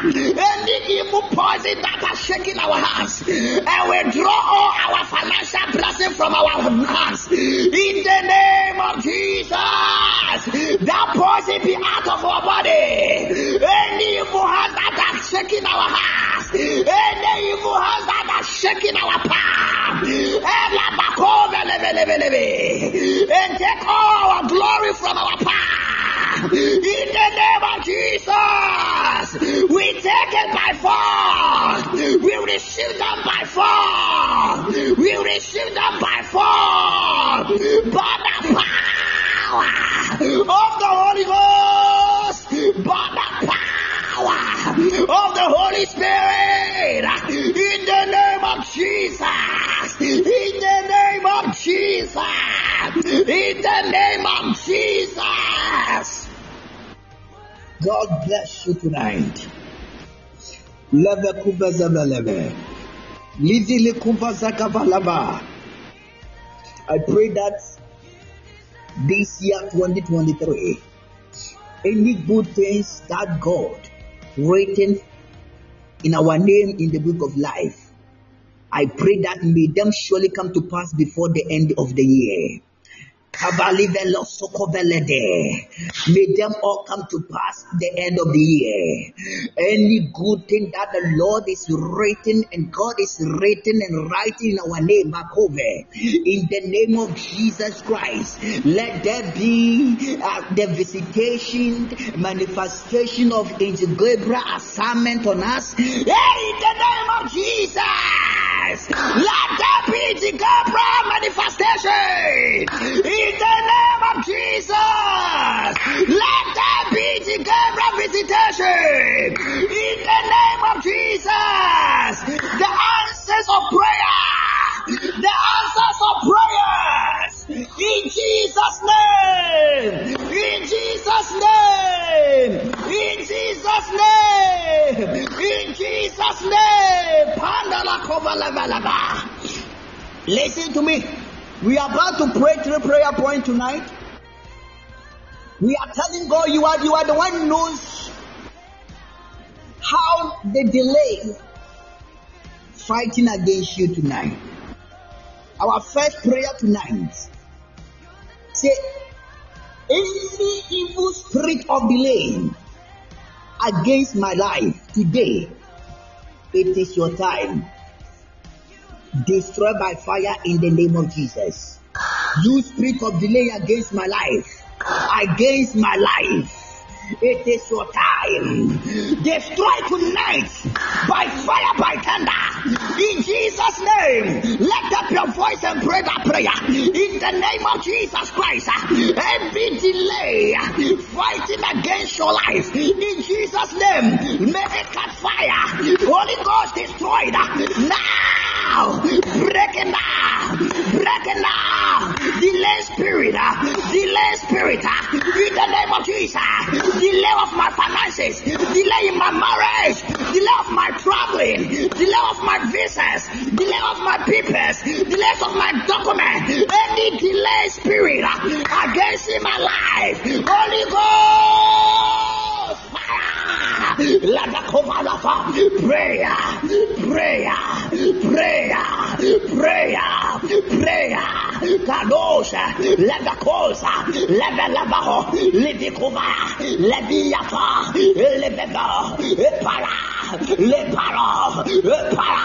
Any evil poison that has shaken our hands, and we draw all our financial blessing from our hands. In the name of Jesus, that poison be out of our body. Any evil hands that has shaken our hands, any evil hands that has shaken our palm, and take all our glory from our palm. In the name of Jesus, we take it by force. We receive them by force. We receive them by force. By the power of the Holy Ghost. By the power of the Holy Spirit. In the name of Jesus. In the name of Jesus. In the name of Jesus. God bless you tonight. Leve kuva zabalebe. Lizili kuva zakavalaba. I pray that this year 2023, any good things that God written in our name in the book of life, I pray that may them surely come to pass before the end of the year. May them all come to pass the end of the year. Any good thing that the Lord is written and God is written and writing in our name back over. In the name of Jesus Christ, let there be uh, the visitation, manifestation of Gabriel assignment on us. Hey, in the name of Jesus, let there be the Gabriel manifestation in the name of Jesus. Let there be Gabriel visitation in the name of Jesus. The answers of prayer, the answers of prayers in Jesus' name, in Jesus' name, in Jesus' name, in Jesus' name. Listen to me. We are about to pray three prayer point tonight. We are telling God you are you are the one who knows how the delay fighting against you tonight. Our first prayer tonight Say, any evil spirit of delay against my life today, it is your time. Destroy by fire in the name of Jesus. You spirit of delay against my life, against my life. It is your time. Destroy tonight by fire, by thunder. In Jesus' name, lift up your voice and pray that prayer. In the name of Jesus Christ, every delay fighting against your life, in Jesus' name, may it catch fire. Holy Ghost destroyed now. Break it now. Break it now. Delay spirit. Delay spirit. Levikova, Leviafa, Levega, Para, Le Para, Para,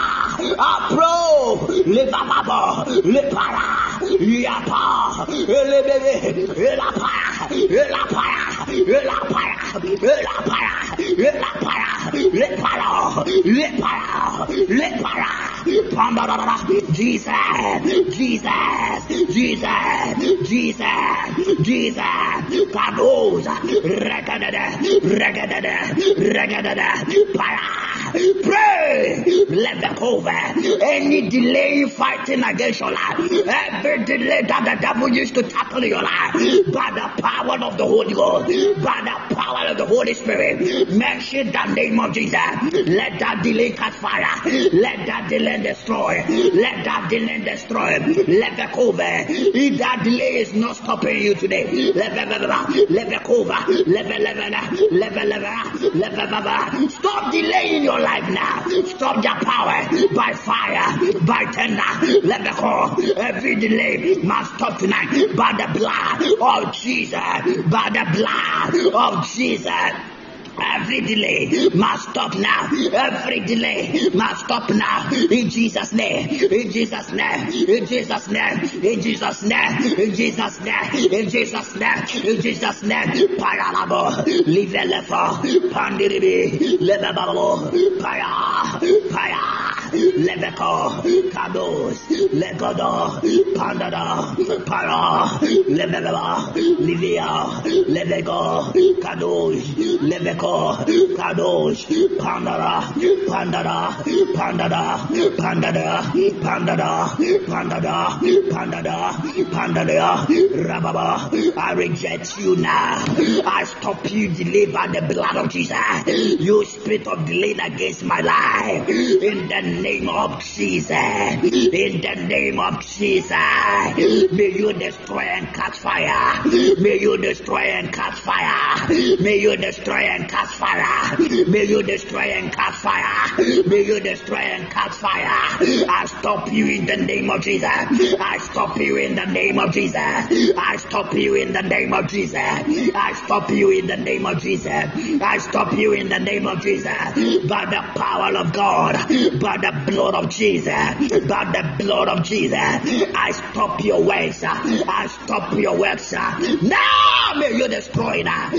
Apro, Le Bababo, Le Para, Yapa, Le Bebe, La Para, La Para, La Para, La Para, La Para, Le Para, Le Para, Le Para, Jesus, Jesus, Jesus, Jesus, Jesus, Kadoza, Regadada, Regadada, Regadada, Para, pray, let the cover, any delay fighting against your life, every delay that the devil used to tackle your life, by the power of the Holy Ghost, by the the Holy Spirit, mention the name of Jesus, let that delay catch fire, let that delay destroy, let that delay destroy, let the cover, if that delay is not stopping you today, let the cover, let the stop delaying your life now, stop your power by fire, by tender, let the call, every delay must stop tonight by the blood of Jesus, by the blood of Jesus. Every delay must stop now. Every delay must stop now. In Jesus' name. In Jesus' name. In Jesus' name. In Jesus' name. In Jesus' name. In Jesus' name. In Jesus' name. Paralabo. Livelefo. Pandiribi. Levebabo. Paya. Paya. Leveko. Kados. Legodo. Pandada. Para. Levebaba. Livia. Levego. Kados. Leveko. Kadosh, Pandara, Pandara, Pandara, Pandada, Pandada, Pandada, Pandada, Pandada, Rababa. I reject you now. I stop you by the blood of Jesus. You spirit of delay against my life. In the name of Jesus. In the name of Jesus. May you destroy and catch fire. May you destroy and catch fire. May you destroy and catch fire. May you destroy and catch fire. May you destroy and catch fire. I stop you in the name of Jesus. I stop you in the name of Jesus. I stop you in the name of Jesus. I stop you in the name of Jesus. I stop you in the name of Jesus. By the power of God, by the blood of Jesus, by the blood of Jesus, I stop your works. I stop your works. Now may you destroy that.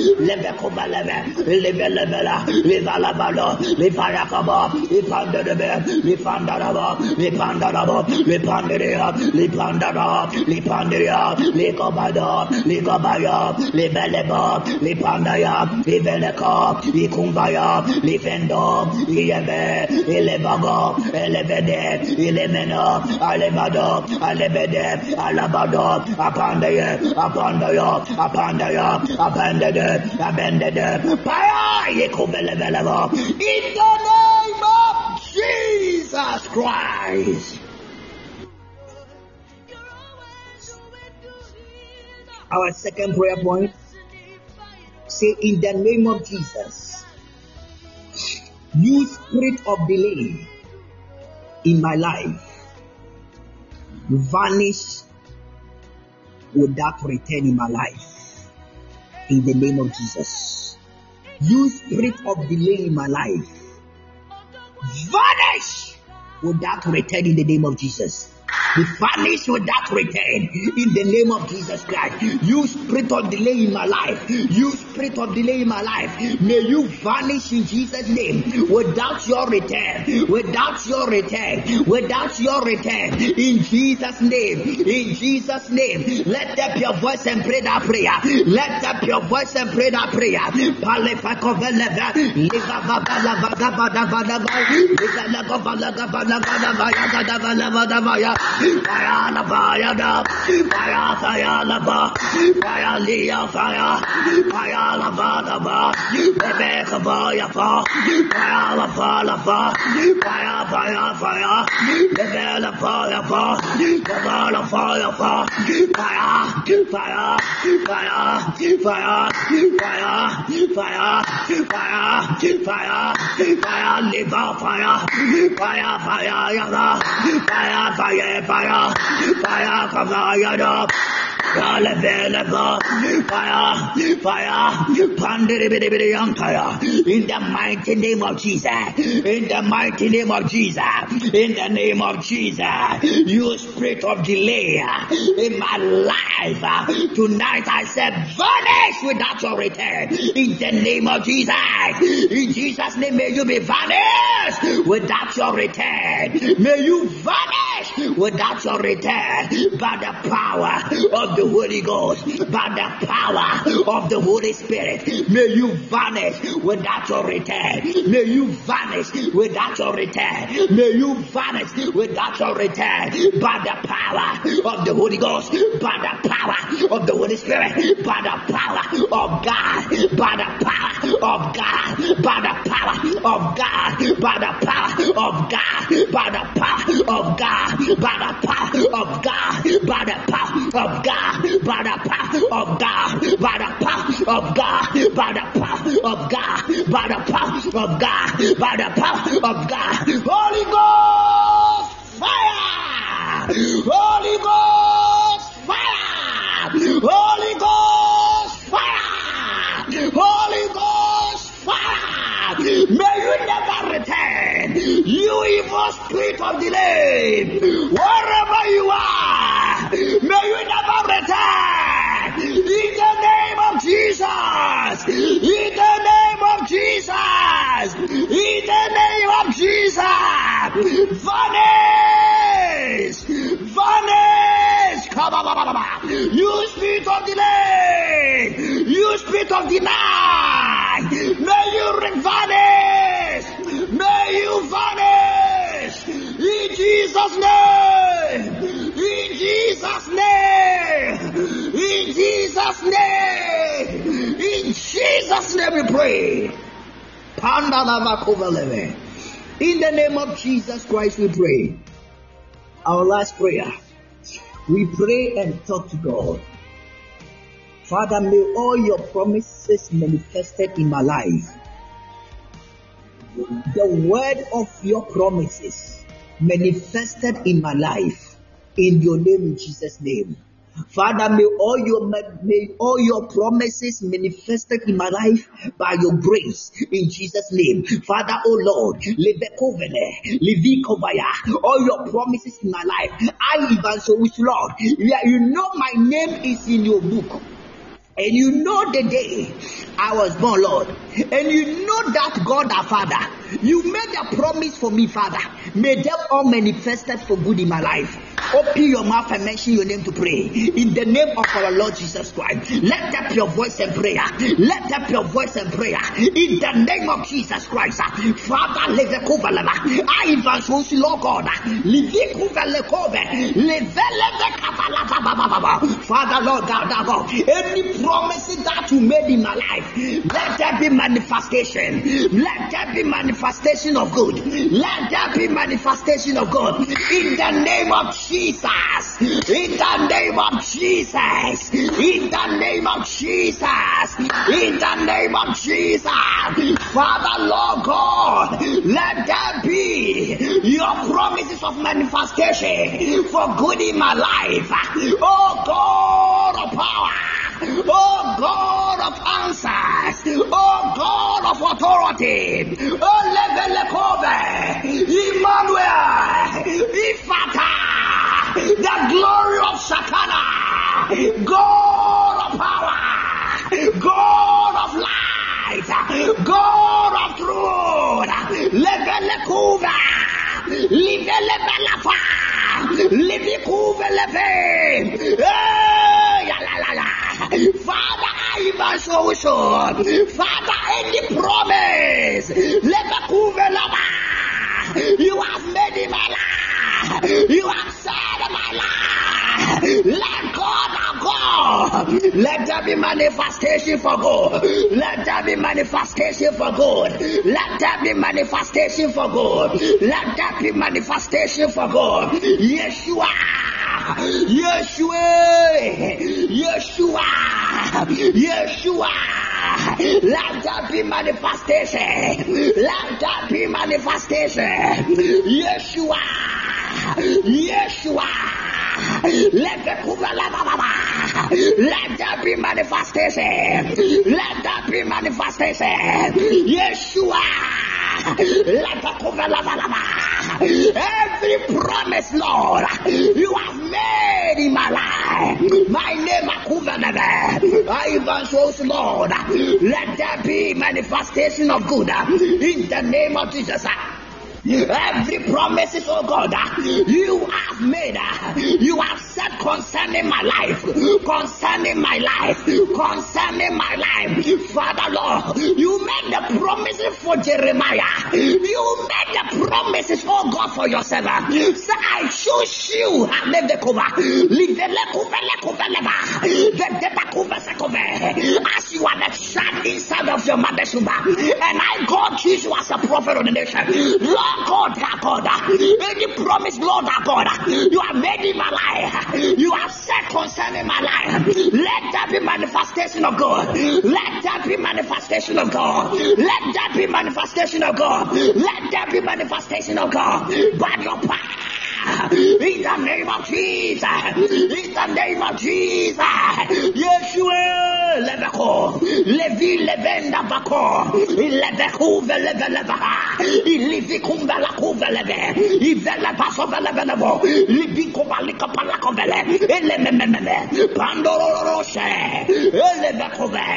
Lebelebela, Livalabalo, Liparakaba, Lipandebe, Lipandaraba, Lipandaraba, Lipandaria, Lipandara, Lipandaria, Likobada, Likobaya, Libeleba, Lipandaya, Liveleka, Likumbaya, Lifendo, Iebe, Ilebago, Elevede, Ilemena, Alebado, Alebede, Alabado, Apandaya, Apandaya, Apandaya, Apandade, Abendede, Fire! In the name of Jesus Christ. Our second prayer point say, In the name of Jesus, you spirit of delay in my life, vanish without return in my life. In the name of Jesus. You spirit of delay in my life. Vanish without return in the name of Jesus be vanished without return in the name of Jesus Christ. You spirit of delay in my life, you spirit of delay in my life, may you vanish in Jesus' name without your return, without your return, without your return in Jesus' name, in Jesus' name. Let up your voice and pray that prayer. Let up your voice and pray that prayer. Fire la fire da, fire fire la ba, fire lia fire, fire la ba da ba, bebe ka ba ya fa, fire la fa la fa, fire fire fire, bebe la fa ya fa, bebe la fa ya fa, fire fire fire fire fire fire fire fire fire live fire fire fire ya fire fire fire, fire, fire, fire, fire, in the mighty name of Jesus, in the mighty name of Jesus, in the name of Jesus, you spirit of delay in my life, tonight I said, vanish without your return, in the name of Jesus, in Jesus' name, may you be vanished without your return, may you vanish without your return by the power of the Holy Ghost, by the power of the Holy Spirit. May you vanish without your return. May you vanish without your return. May you vanish without your return by the power of the Holy Ghost, by the power of the Holy Spirit, by the power of God, by the power of God, by the power of God, by the power of God, by the power of God, by the power of God, by the power of God, by the power of God, by the power of God, by the power of God, by the power of God, by the power of God. Holy Ghost fire! Holy Ghost fire! Holy Ghost fire! Holy Ghost fire! May you never return. You evil spirit of delay, wherever you are, may you never return. In the name of Jesus. In the name of Jesus. In the name of Jesus. Vanish. Vanish. You spirit of delay. You spirit of deny. May you vanish. May you vanish. In Jesus' name. In Jesus' name. In Jesus' name. In Jesus' name we pray. In the name of Jesus Christ we pray. Our last prayer. We pray and talk to God. Father, may all your promises manifested in my life. The word of your promises manifested in my life. In your name, in Jesus' name. Father, may all your may all your promises manifested in my life by your grace in Jesus' name. Father, oh Lord, all your promises in my life. I even so with Lord. You know my name is in your book. And you know the day I was born, Lord. And you know that God our Father. You made a promise for me, Father. May them all manifested for good in my life. Open your mouth and mention your name to pray. In the name of our Lord Jesus Christ. Let up your voice and prayer. Let up your voice and prayer. In the name of Jesus Christ. Father, leve kuvalema. I evangelize Lord God. Livi kuvele kove. Levele kavala Father, Lord God, God. Any promises that you made in my life, let there be manifestation. Let there be manifestation of good. Let there be manifestation of God. In the name of Jesus. In the name of Jesus. In the name of Jesus. In the name of Jesus. Father, Lord God, let there be your promises of manifestation for good in my life. Oh God of power. Oh God of answers. Oh God of authority. Oh Levelekove. Emmanuel. Ifata. The glory of Shekinah. God of power. God of light, God of truth, levelekuva, livelebelafa, livikuve leve, Father, I even so so. Father, any promise, levekuve lava, you have made in my you have said my life, let God God. Let there be manifestation for God. Let there be manifestation for God. Let there be manifestation for God. Let there be manifestation for God. Yeshua. Yeshua. Yeshua. Yeshua. Let there be manifestation. Let there be manifestation. Yeshua. Yeshua. Let the let there be manifestation. Let there be manifestation. Yeshua. Every promise, Lord, you have made in my life. My name I even shows, Lord. Let there be manifestation of good in the name of Jesus. Every promises, oh God, ah, you have made, ah, you have said concerning my life, concerning my life, concerning my life. Father Lord, you made the promises for Jeremiah. You made the promises, oh God, for yourself. Say, I choose you. As you are the child inside of your mother's womb, and I God choose you as a prophet of the nation. Lord, God, God, any promise, Lord, God, you have made in my life, you have said concerning my life, let that be manifestation of God, let that be manifestation of God, let that be manifestation of God, let that be manifestation of God, by your power. In the name of Jesus. In the name of Jesus. Yeshua. Leveko. Levi levenda bako. Leveku veleve levaha. Ilivikumba la kuveleve. Ivele paso veleve levo. Libiko balika palako vele. Elemememe. Pandoro roshe. Elevekove.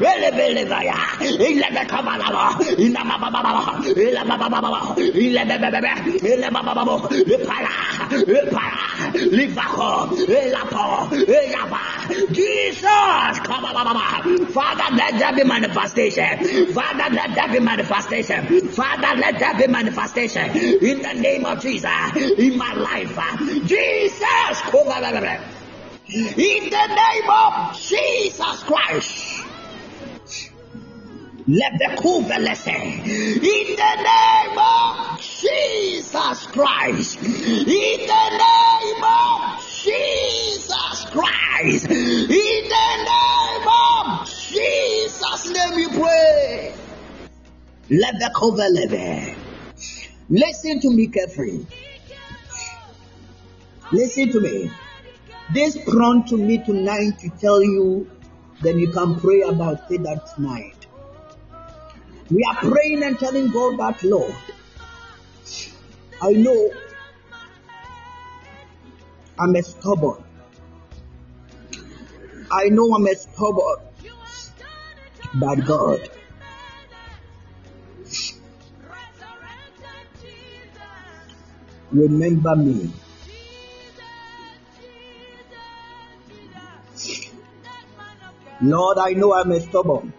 Elevelevaya. Ilevekavalava. Inamababa. Ilamababa. Ilebebebe. Ilebababo. Ipala. Jesus, come on, Father, let there be manifestation. Father, let there be manifestation. Father, let there be manifestation in the name of Jesus in my life. Jesus, come on, in the name of Jesus Christ. Let the kuvelese in the name of Jesus Christ. In the name of Jesus Christ. In the name of Jesus, let me pray. Let the kuvelese. Listen to me carefully. Listen to me. This prompt to me tonight to tell you, then you can pray about it that tonight. We are praying and telling God that, Lord, I know I'm a stubborn. I know I'm a stubborn. But God, remember me. Lord, I know I'm a stubborn.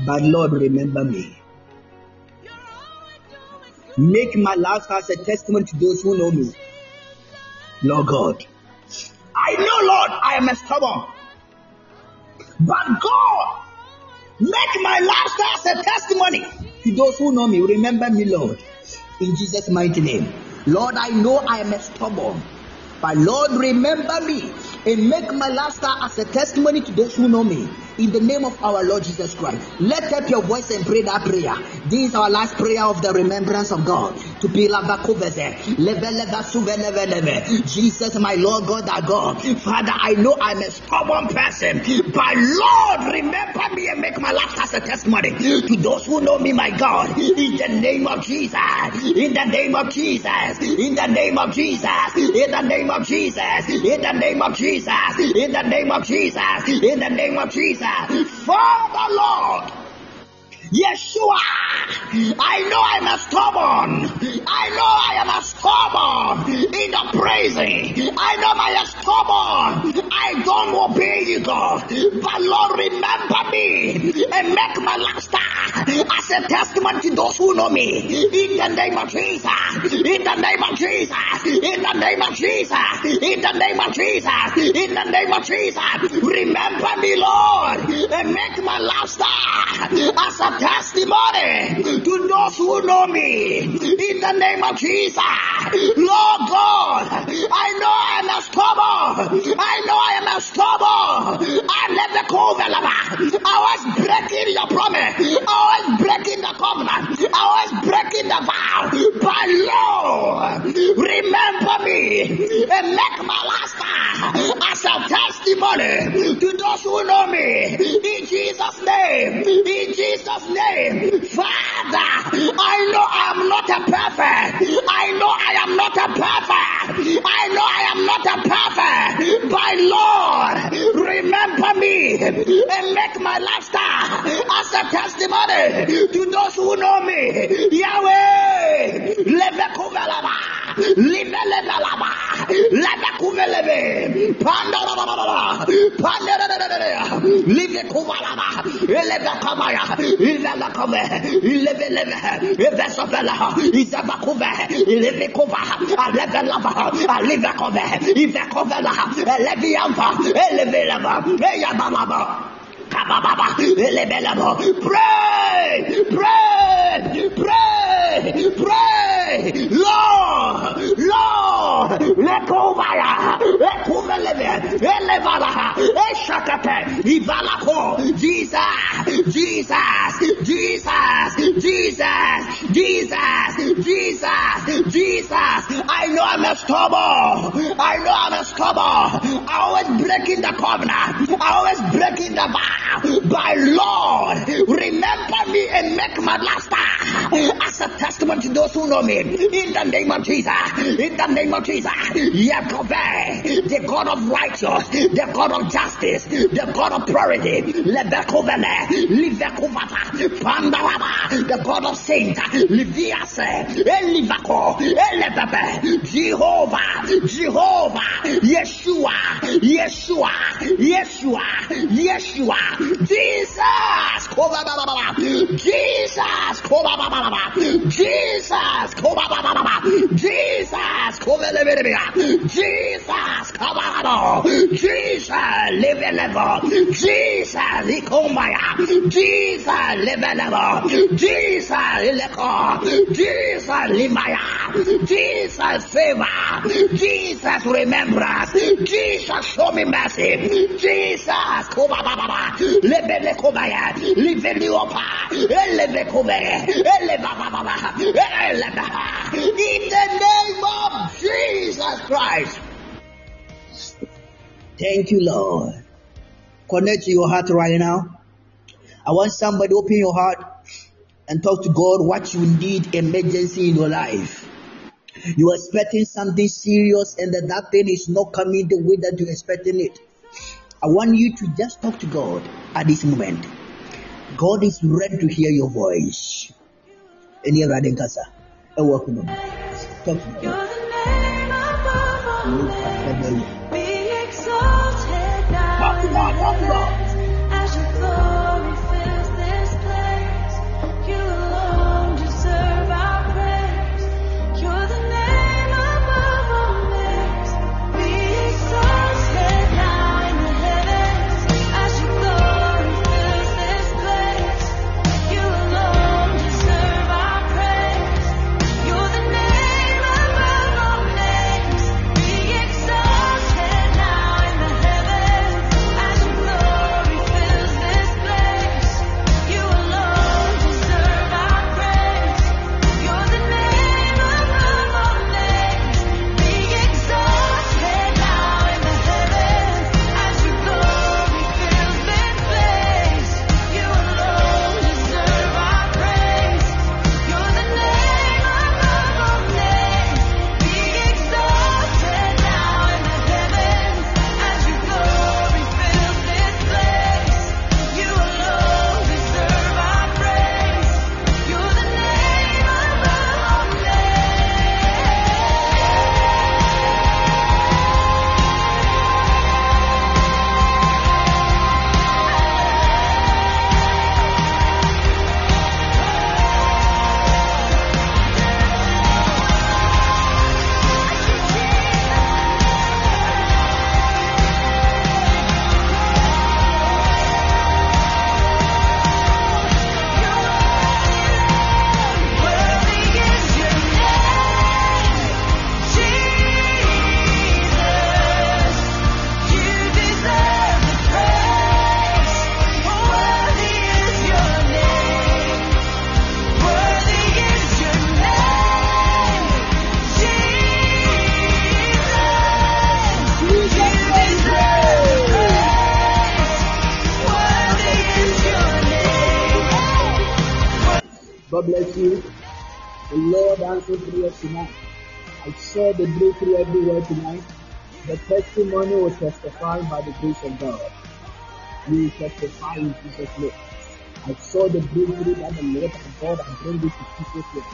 But Lord, remember me. Make my life as a testimony to those who know me. Lord God. I know, Lord, I am a stubborn. But God, make my life as a testimony to those who know me. Remember me, Lord. In Jesus' mighty name. Lord, I know I am a stubborn. But Lord, remember me and make my laughter as a testimony to those who know me. In the name of our Lord Jesus Christ. Let up your voice and pray that prayer. This is our last prayer of the remembrance of God. To be Jesus, my Lord God, our God. Father, I know I'm a stubborn person, but Lord, remember me and make my life as a testimony to those who know me, my God. In the name of Jesus. In the name of Jesus. In the name of Jesus. In the name of Jesus. In the name of Jesus. In the name of Jesus. In the name of Jesus. Father Lord. Yeshua, I know I'm a stubborn. I know I am a stubborn in the praising. I know I am stubborn. I don't obey you, God. But Lord, remember me and make my lifestyle as a testament to those who know me. In the name of Jesus. In the name of Jesus. In the name of Jesus. In the name of Jesus. In the name of Jesus. Remember me, Lord, and make my lifestyle as a testimony to those who know me. In the name of Jesus. Lord God, I know I am a stubborn. I know I am a stubborn. I never call I was breaking your promise. I was breaking the covenant. I was breaking the vow. But Lord, remember me and make my last as a testimony to those who know me. In Jesus' name. In Jesus' name. Father, I know I am not a perfect. I know I am not a perfect. I know I am not a perfect. By Lord, remember me and make my lifestyle as a testimony to those who know me. Yahweh, Livelebelaba, Lebekuvelebe, Pandara, Pandara, Livekuvalaba, Elebekabaya, Ivelakove, Ileveleve, Ivesovela, Izabakove, Ilevekova, Alevelava, Alivekove, Ivekovela, Eleviampa, Elevelava, Eyabalaba. Pray, pray, pray, pray, Lord, Lord, Lekovaya, Lekumeleve, Elevala, Eshakate, Ivalako, Jesus, Jesus, Jesus, Jesus, Jesus, Jesus, Jesus. I know I'm a stubborn. I know I'm a stubborn. I always breaking the covenant. I always breaking the vow by Lord, remember me and make my last as a testament to those who know me. In the name of Jesus, in the name of Jesus, Yakoveh, the God of righteous, the God of justice, the God of purity, the God of saint, Jehovah, Jehovah, Yeshua, Yeshua, Yeshua, Yeshua, Jesus, Jesus, Jesus, Jesus, Jesus, Jesus, live level, Jesus, Likomaya, Jesus, live level, Jesus, Leko, Jesus, Limaya, Jesus, favor, Jesus, remembrance, Jesus, show me mercy, Jesus, lebele kobaya liveli opa elebe kobe eleba baba eleba in the name of Jesus Christ. Thank you Lord. Connect to your heart right now. I want somebody open your heart and talk to God what you need emergency in your life. You are expecting something serious and that, that thing is not coming the way that you're expecting it I want you to just talk to God at this moment. God is ready to hear your voice. Any other than Kasa? Welcome. Talk to God. Be exalted saw the breakthrough everywhere tonight. The testimony was testified by the grace of God. We testify in Jesus' name. I saw the breakthrough that the Lord of God and bring it to Jesus' name.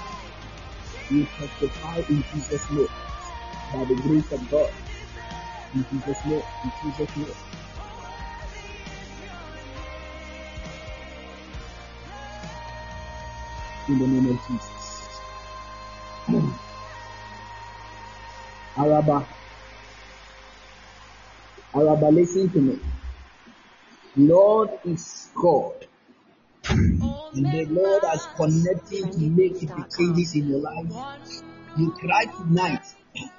We testify in Jesus' name by the grace of God. In Jesus' name, in Jesus' name. In the name of Jesus. Araba. Araba, listen to me. Lord is God. And the Lord has connected to make the changes in your life. You cry tonight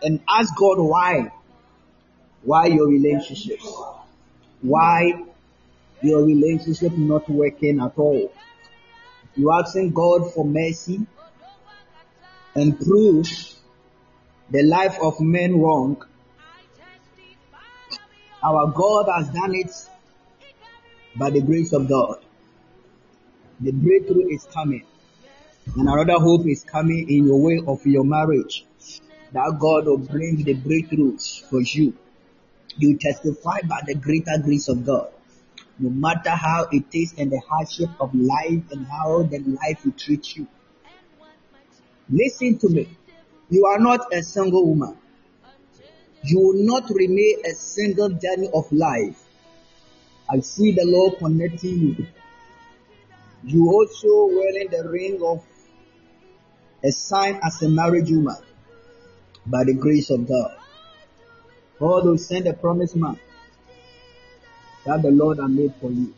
and ask God why. Why your relationships? Why your relationship not working at all? You asking God for mercy and prove the life of men wrong. Our God has done it by the grace of God. The breakthrough is coming. And another hope is coming in your way of your marriage. That God will bring the breakthroughs for you. You testify by the greater grace of God. No matter how it is and the hardship of life and how the life will treat you. Listen to me. You are not a single woman. You will not remain a single journey of life. I see the Lord connecting you. You also wearing the ring of a sign as a married woman by the grace of God. God will send a promised man that the Lord has made for you.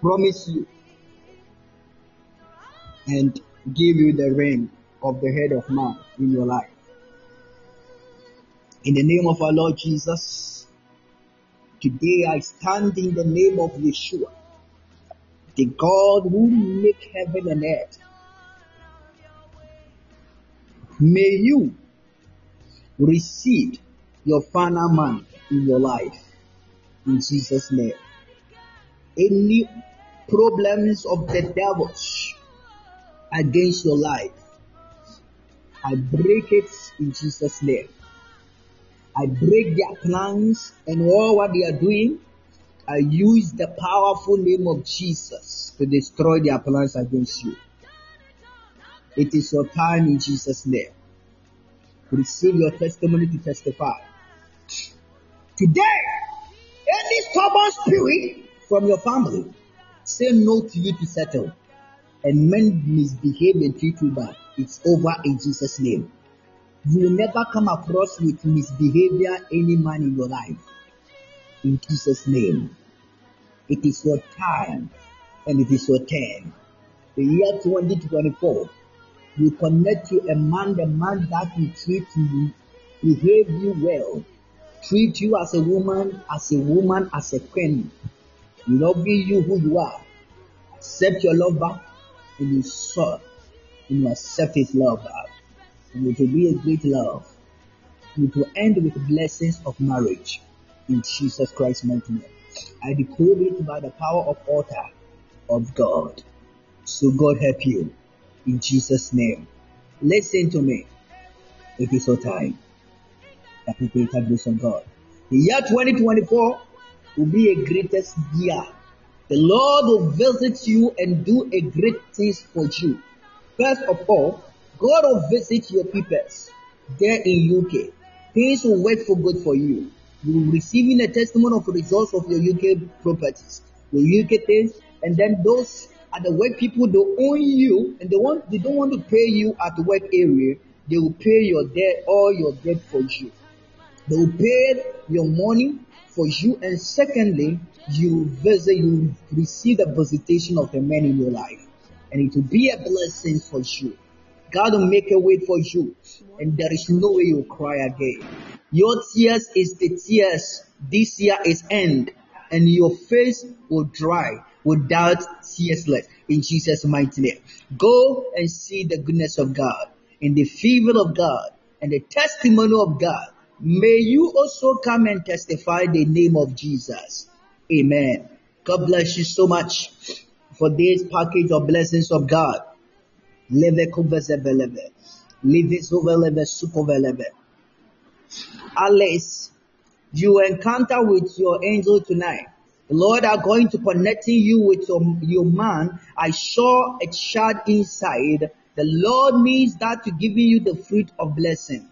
Promise you and give you the ring of the head of man in your life. In the name of our Lord Jesus, today I stand in the name of Yeshua, the God who make heaven and earth. May you receive your final man in your life in Jesus' name. Any problems of the devils against your life, I break it in Jesus' name. I break their plans and all what they are doing. I use the powerful name of Jesus to destroy their plans against you. It is your time in Jesus' name. Receive your testimony to testify. Today, any stubborn spirit from your family say no to you to settle. And men misbehave and treat you bad. It's over in Jesus' name. You will never come across with misbehavior any man in your life. In Jesus' name. It is your time and it is your turn. The year 2024 will connect to a man, the man that will treat you, behave you well, treat you as a woman, as a woman, as a queen, loving you who you are, accept your love back, and you serve, and you accept his love back. And it will be a great love. It will end with blessings of marriage in Jesus Christ's mighty name. I declare it by the power of altar of God. So God help you in Jesus' name. Listen to me. It is your time. That we take grace of God. The year 2024 will be a greatest year. The Lord will visit you and do a great things for you. First of all, God will visit your peoples there in UK. Things will work for good for you. You will receiving a testimony of the results of your UK properties, your UK things, and then those are the work people they own you and they want they don't want to pay you at the work area. They will pay your debt all your debt for you. They will pay your money for you, and secondly, you visit you receive the visitation of the man in your life, and it will be a blessing for you. God will make a way for you, and there is no way you'll cry again. Your tears is the tears. This year is end, and your face will dry without tearsless in Jesus' mighty name. Go and see the goodness of God and the favor of God and the testimony of God. May you also come and testify the name of Jesus. Amen. God bless you so much for this package of blessings of God. Leve kuvezebelebe. Livizovelebe sukovelebe. Alice, you encounter with your angel tonight. The Lord are going to connecting you with your, your man. I saw a child inside. The Lord means that to giving you the fruit of blessing.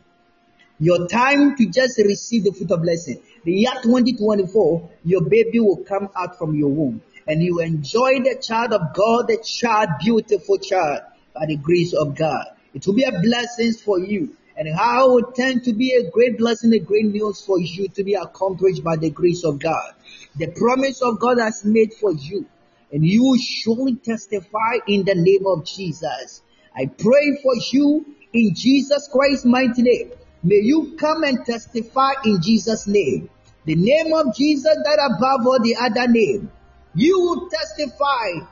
Your time to just receive the fruit of blessing. The year 2024, your baby will come out from your womb and you enjoy the child of God, the child, beautiful child, by the grace of God. It will be a blessing for you. And how it will tend to be a great blessing, a great news for you to be accomplished by the grace of God. The promise of God has made for you. And you will surely testify in the name of Jesus. I pray for you in Jesus Christ's mighty name. May you come and testify in Jesus' name. The name of Jesus that above all the other name. You will testify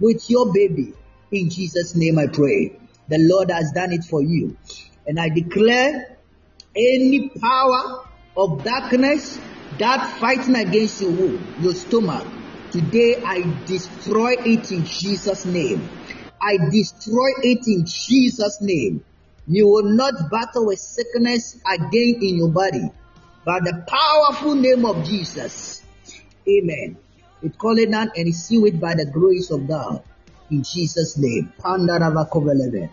with your baby. In Jesus' name I pray. The Lord has done it for you. And I declare any power of darkness that fighting against your womb, your stomach, today I destroy it in Jesus' name. I destroy it in Jesus' name. You will not battle with sickness again in your body, By the powerful name of Jesus. Amen. It call it down and seal it by the grace of God. In Jesus' name. Pandarava koveleve.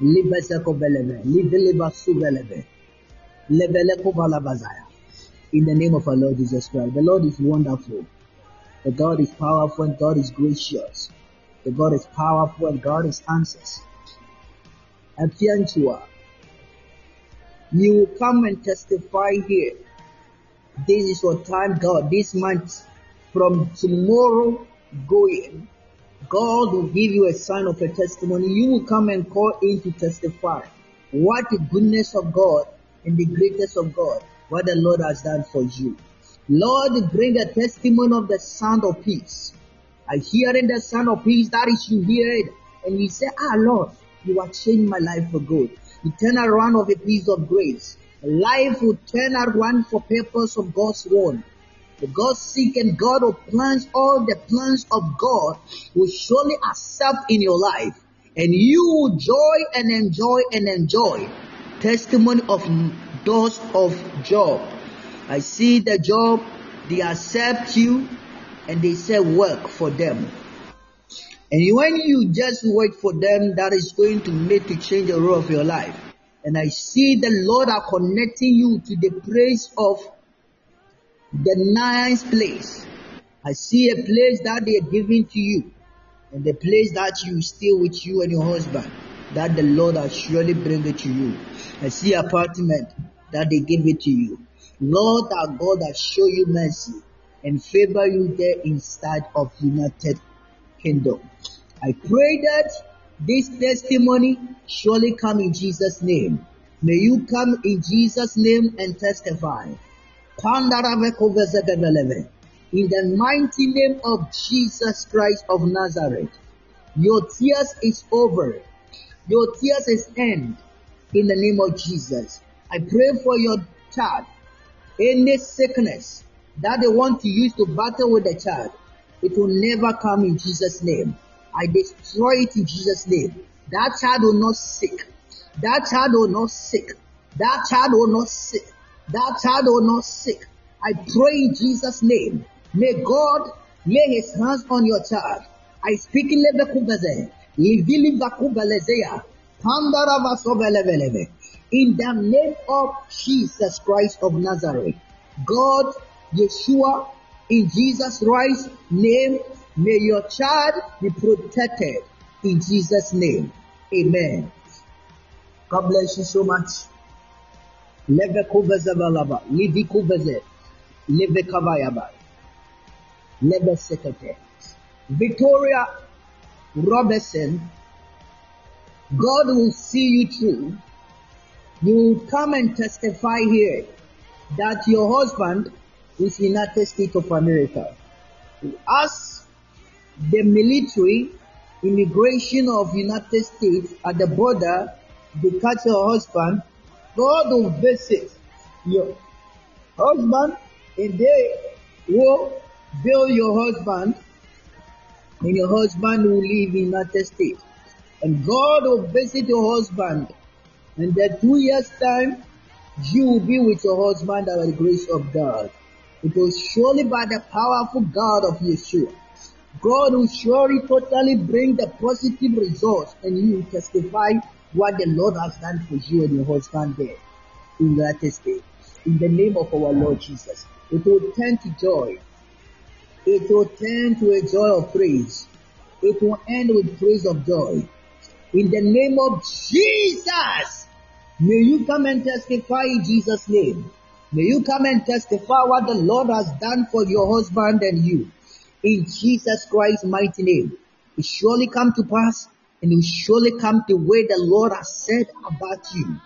Libese koveleve. Liveleva suveleve. Levele kovalabazaya. In the name of our Lord Jesus Christ. The Lord is wonderful. The God is powerful and God is gracious. The God is powerful and God is answers. Afianchua. You will come and testify here. This is your time, God. This month, from tomorrow going, God will give you a sign of a testimony. You will come and call in to testify what the goodness of God and the greatness of God, what the Lord has done for you. Lord, bring a testimony of the sound of peace. I hear in the sound of peace, that is you hear it, and you say, Ah Lord, you are changing my life for good. You turn around of a piece of grace. Life will turn around for purpose of God's word. God seek and God will plans all the plans of God will surely accept in your life. And you will joy and enjoy and enjoy testimony of those of job. I see the job, they accept you and they say work for them. And when you just work for them, that is going to make to change the role of your life. And I see the Lord are connecting you to the place of the nice place. I see a place that they are giving to you, and the place that you stay with you and your husband, that the Lord has surely bring it to you. I see apartment that they give it to you. Lord our God has show you mercy and favor you there instead of United Kingdom. I pray that this testimony surely come in Jesus' name. May you come in Jesus' name and testify. In the mighty name of Jesus Christ of Nazareth, your tears is over. Your tears is end. In the name of Jesus, I pray for your child. Any sickness that they want to use to battle with the child, it will never come in Jesus' name. I destroy it in Jesus' name. That child will not sick. That child will not sick. That child will not sick. That child will not sick. I pray in Jesus' name. May God lay his hands on your child. I speak in Levekubeze. In the name of Jesus Christ of Nazareth. God, Yeshua, in Jesus Christ's name, may your child be protected in Jesus' name. Amen. God bless you so much. Leve kuveze balaba, livi kuveze, leve kavayaba, leve sekete. Victoria Robertson, God will see you through. You will come and testify here that your husband is in United States of America. As the military immigration of United States at the border, they catch your husband, God will visit your husband and they will build your husband and your husband will live in United States. And God will visit your husband. And that two years' time, you will be with your husband by the grace of God. It was surely by the powerful God of Yeshua. God will surely totally bring the positive results and you will testify what the Lord has done for you and your husband there in United States. In the name of our Lord Jesus. It will turn to joy. It will turn to a joy of praise. It will end with praise of joy. In the name of Jesus. May you come and testify in Jesus' name. May you come and testify what the Lord has done for your husband and you. In Jesus Christ's mighty name. It surely come to pass and it surely come the way the Lord has said about you.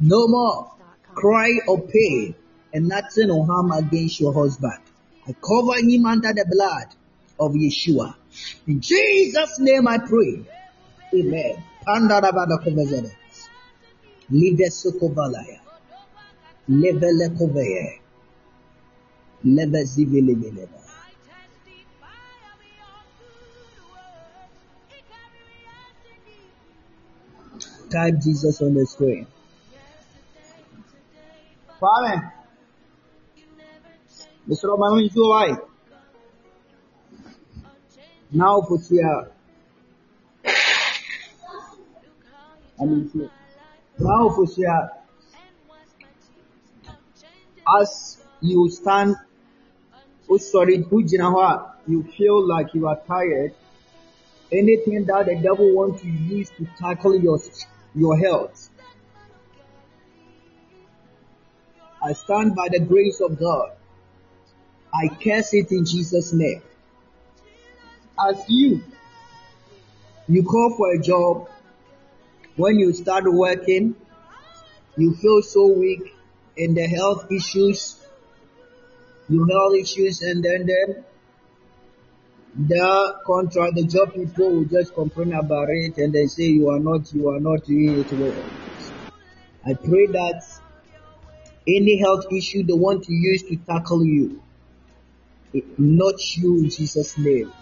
No more cry or pain and nothing will harm against your husband. I cover him under the blood of Yeshua. In Jesus' name I pray. Amen. Koveye. Type Jesus on the screen. Kwame. Mr. Obama is why. Now for here. I mean, now for here. As you stand, oh sorry, you feel like you are tired. Anything that the devil wants to use to tackle your your health. I stand by the grace of God. I curse it in Jesus' name. As you, you call for a job, when you start working, you feel so weak in the health issues, you health issues, and then, then the contract, the job people will just complain about it and they say you are not, you are not doing it well. I pray that any health issue they want to use to tackle you, not you in Jesus' name.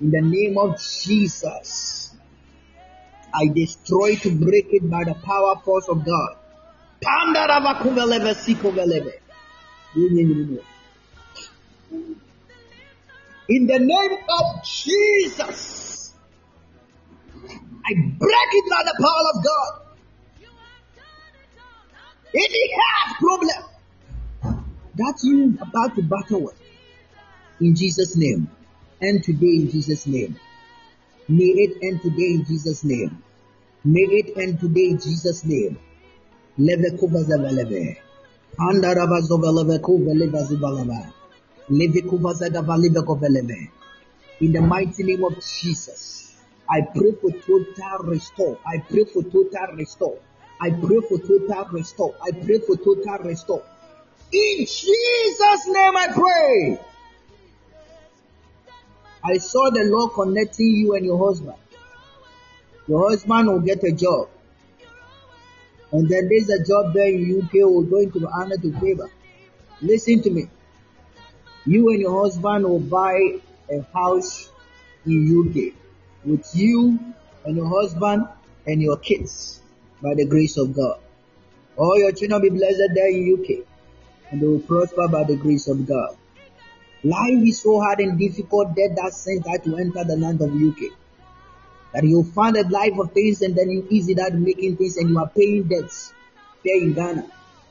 In the name of Jesus, I destroy to break it by the power force of God. In the name of Jesus, I break it by the power of God. Any health problem that you about to battle with, in Jesus' name, and today in Jesus' name. May it end today in Jesus' name. May it end today in Jesus' name. Leve. In the mighty name of Jesus, I pray for total restore. I pray for total restore. I pray for total restore. I pray for total restore. In Jesus' name I pray. I saw the Lord connecting you and your husband. Your husband will get a job. And then there's a job there in UK will go into the honor to favor. Listen to me. You and your husband will buy a house in UK with you and your husband and your kids by the grace of God. All your children will be blessed there in UK and they will prosper by the grace of God. Life is so hard and difficult that that sent that to enter the land of UK. That you find a life of things and then you easy that making things and you are paying debts there in Ghana.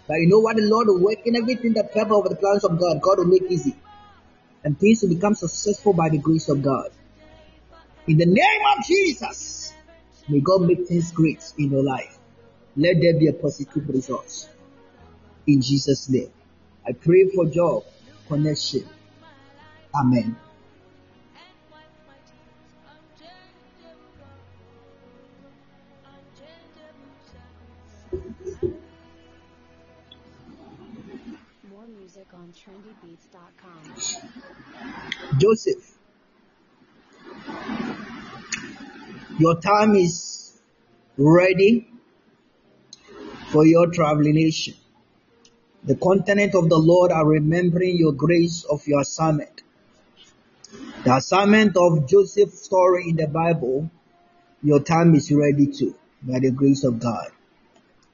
But you know what? The Lord will work in everything the purpose of the plans of God. God will make easy and things will become successful by the grace of God. In the name of Jesus, may God make things great in your life. Let there be a positive result. In Jesus' name. I pray for job connection. Amen. trendybeats.com. Joseph, your time is ready for your traveling nation. The continent of the Lord are remembering your grace of your assignment. The assignment of Joseph's story in the Bible Your time is ready to, by the grace of God,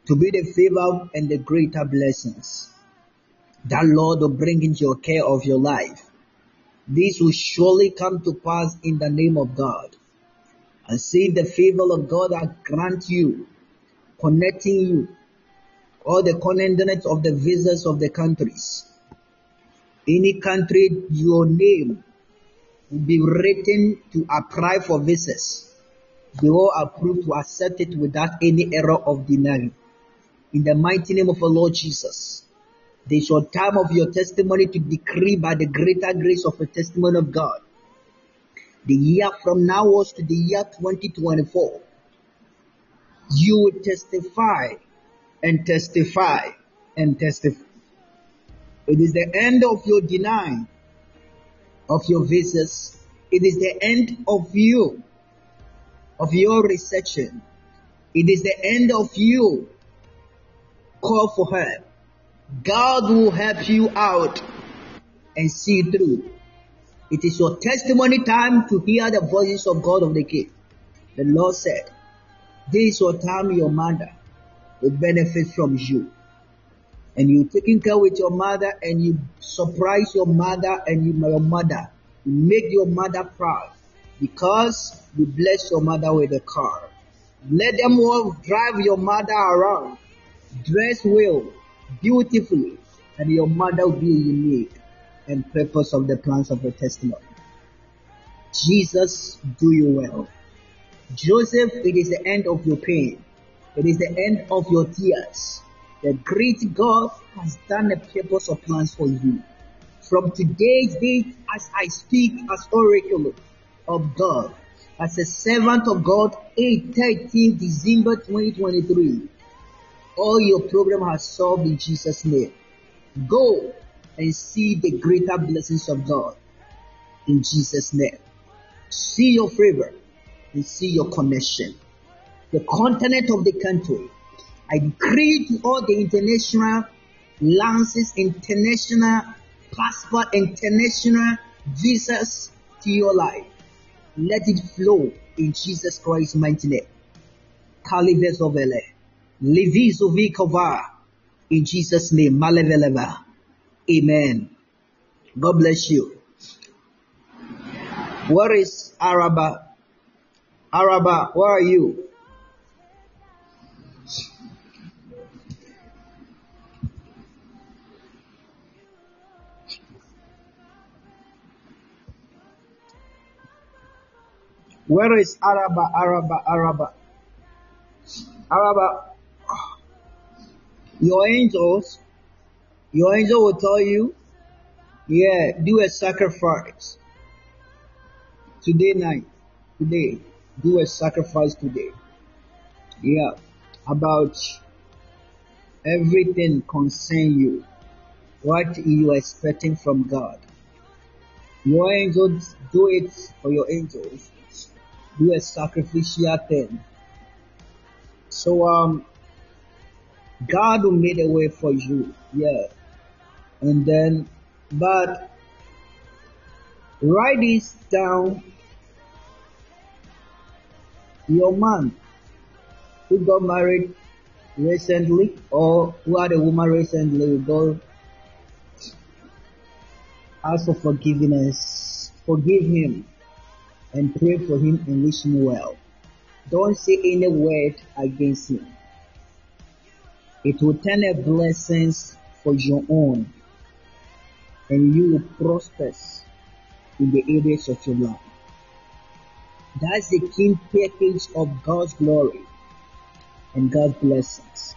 to be the favor and the greater blessings that Lord will bring into your care of your life. This will surely come to pass in the name of God. And see the favor of God that grant you, connecting you, all the continents of the visas of the countries. Any country, your name will be written to apply for visas. They all approved to accept it without any error of denial. In the mighty name of the Lord Jesus. This your time of your testimony to decree by the greater grace of a testimony of God. The year from now was to the year 2024. You will testify and testify and testify. It is the end of your denying of your visas. It is the end of you, of your reception. It is the end of you. Call for help. God will help you out and see through. It is your testimony time to hear the voices of God of the King. The Lord said, This is your time your mother will benefit from you. And you taking care with your mother and you surprise your mother and you, your mother. You make your mother proud because you bless your mother with a car. Let them all drive your mother around. Dress well, beautifully, and your mother will be unique and purpose of the plans of the testimony. Jesus, do you well. Joseph, it is the end of your pain. It is the end of your tears. The great God has done a purpose of plans for you. From today's date, as I speak as oracle of God, as a servant of God, 8 13 December 2023, all your problem has solved in Jesus' name. Go and see the greater blessings of God in Jesus' name. See your favor and see your connection. The continent of the country. I decree to all the international lances, international passport, international visas to your life. Let it flow in Jesus Christ's mighty name. Kalivezovele. Levizovikova. In Jesus' name. Maleveleva. Amen. God bless you. Where is Araba? Araba, where are you? Where is Araba? Araba, Araba. Araba, your angels, your angel will tell you, yeah, do a sacrifice today night, today, do a sacrifice today. Yeah, about everything concern you, what you are expecting from God. Your angels, do it for your angels. Do a sacrificial thing. So um, God will make a way for you. Yeah, and then, but write this down your man who got married recently or who had a woman recently go ask for forgiveness, forgive him and pray for him and wish him well. Don't say any word against him. It will turn a blessings for your own and you will prosper in the areas of your life. That's the king package of God's glory and God's blessings.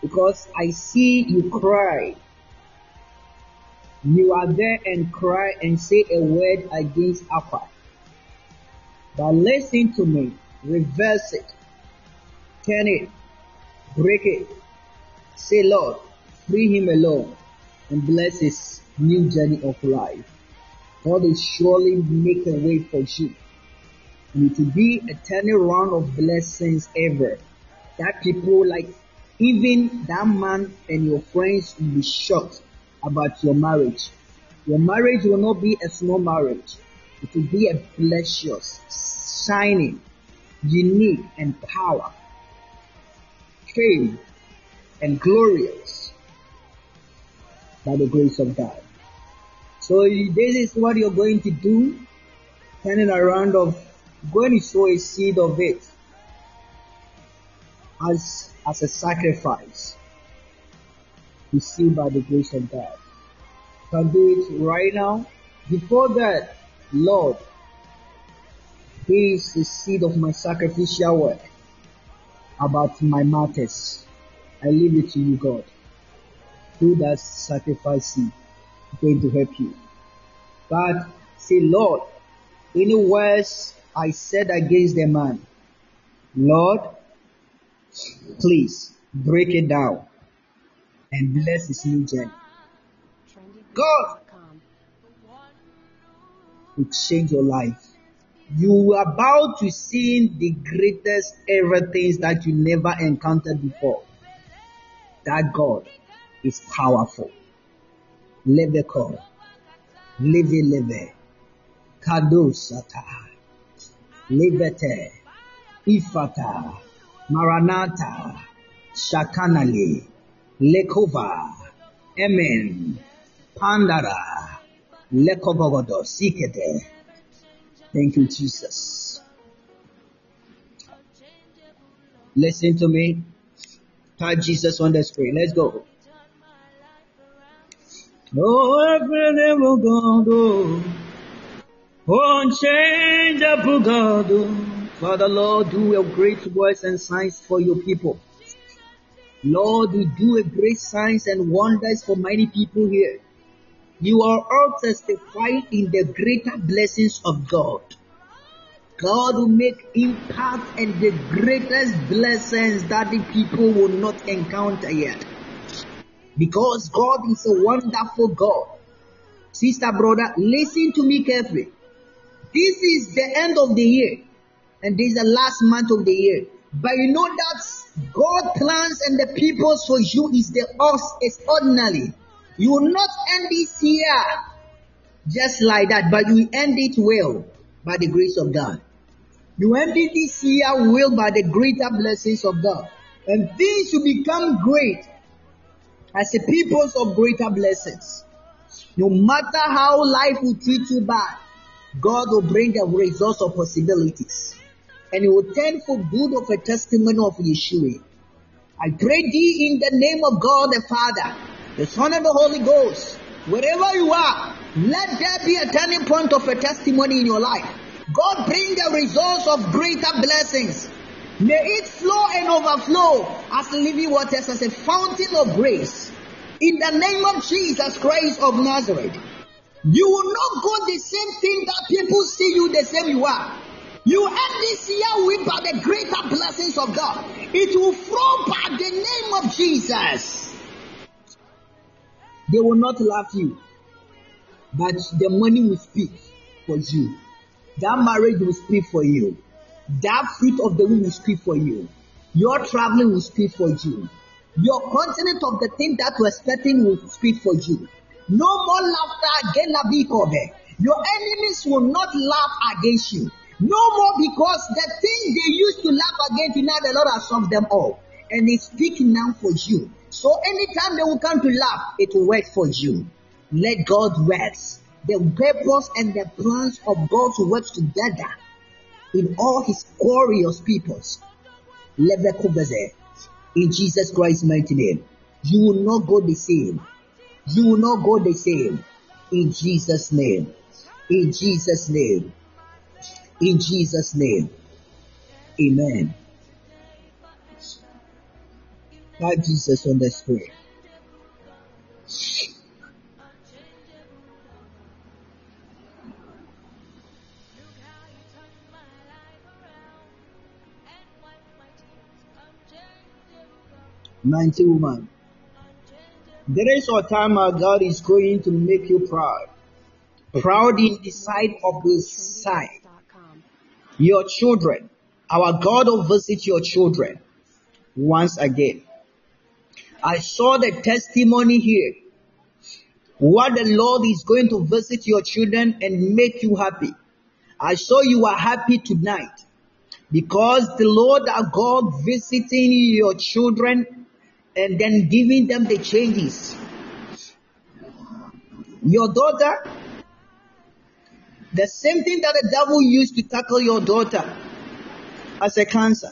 Because I see you cry. You are there and cry and say a word against Alpha. But listen to me. Reverse it. Turn it. Break it. Say, Lord, free him alone and bless his new journey of life. God will surely make a way for you and it will be a turning round of blessings ever. That people like even that man and your friends will be shocked about your marriage. Your marriage will not be a small marriage. It will be a precious, shining, unique and power, fame and glorious by the grace of God. So this is what you're going to do, turning around of going to sow a seed of it as as a sacrifice. Received by the grace of God. Can do it right now. Before that, Lord, here is the seed of my sacrificial work about my matters. I leave it to you, God. Through that sacrifice seed, going to help you. But say, Lord, any words I said against the man, Lord, please break it down and bless his new journey. God will change your life. You are about to see the greatest ever things that you never encountered before. That God is powerful. Lebeko. Leve leve. Kadosata. Levete. Ifata. Maranatha. Shakanali. Lekova. Amen. Pandara. Lekobogodo. Sikete. Thank you, Jesus. Listen to me. Type Jesus on the screen. Let's go. Oh, incredible God, oh, unchangeable God. Father Lord, do a great works and signs for your people. Lord, do a great signs and wonders for many people here. You are all testifying in the greater blessings of God. God will make impact and the greatest blessings that the people will not encounter yet. Because God is a wonderful God. Sister, brother, listen to me carefully. This is the end of the year, and this is the last month of the year. But you know that God plans and the purpose for you is the us extraordinary. You will not end this year just like that, but you end it well by the grace of God. You it this year well by the greater blessings of God. And things will become great as a purpose of greater blessings. No matter how life will treat you bad, God will bring a resource of possibilities. And it will turn for good of a testimony of Yeshua. I pray thee in the name of God the Father, the Son and the Holy Ghost, wherever you are, let there be a turning point of a testimony in your life. God bring the results of greater blessings. May it flow and overflow as living waters, as a fountain of grace. In the name of Jesus Christ of Nazareth. You will not go the same thing that people see you the same you are. You end this year with by the greater blessings of God. It will flow by the name of Jesus. They will not love you, but the money will speak for you. That marriage will speak for you. That fruit of the womb will speak for you. Your traveling will speak for you. Your continent of the thing that you're expecting will speak for you. No more laughter again, Labikobe. Your enemies will not laugh against you. No more because the thing they used to laugh against you, now the Lord has solved them all. And He's speaking now for you. So anytime they will come to laugh, it will work for you. Let God rest. The purpose and the plans of God to work together in all His glorious peoples. In Jesus Christ's mighty name. You will not go the same. You will not go the same. In Jesus' name. In Jesus' name. In Jesus' name. Amen. Type Jesus on the screen. Ninety woman. There is a time our God is going to make you proud. Proud in the sight of the sight. Your children. Our God will visit your children once again. I saw the testimony here. What the Lord is going to visit your children and make you happy. I saw you are happy tonight. Because the Lord our God visiting your children and then giving them the changes. Your daughter, the same thing that the devil used to tackle your daughter as a cancer.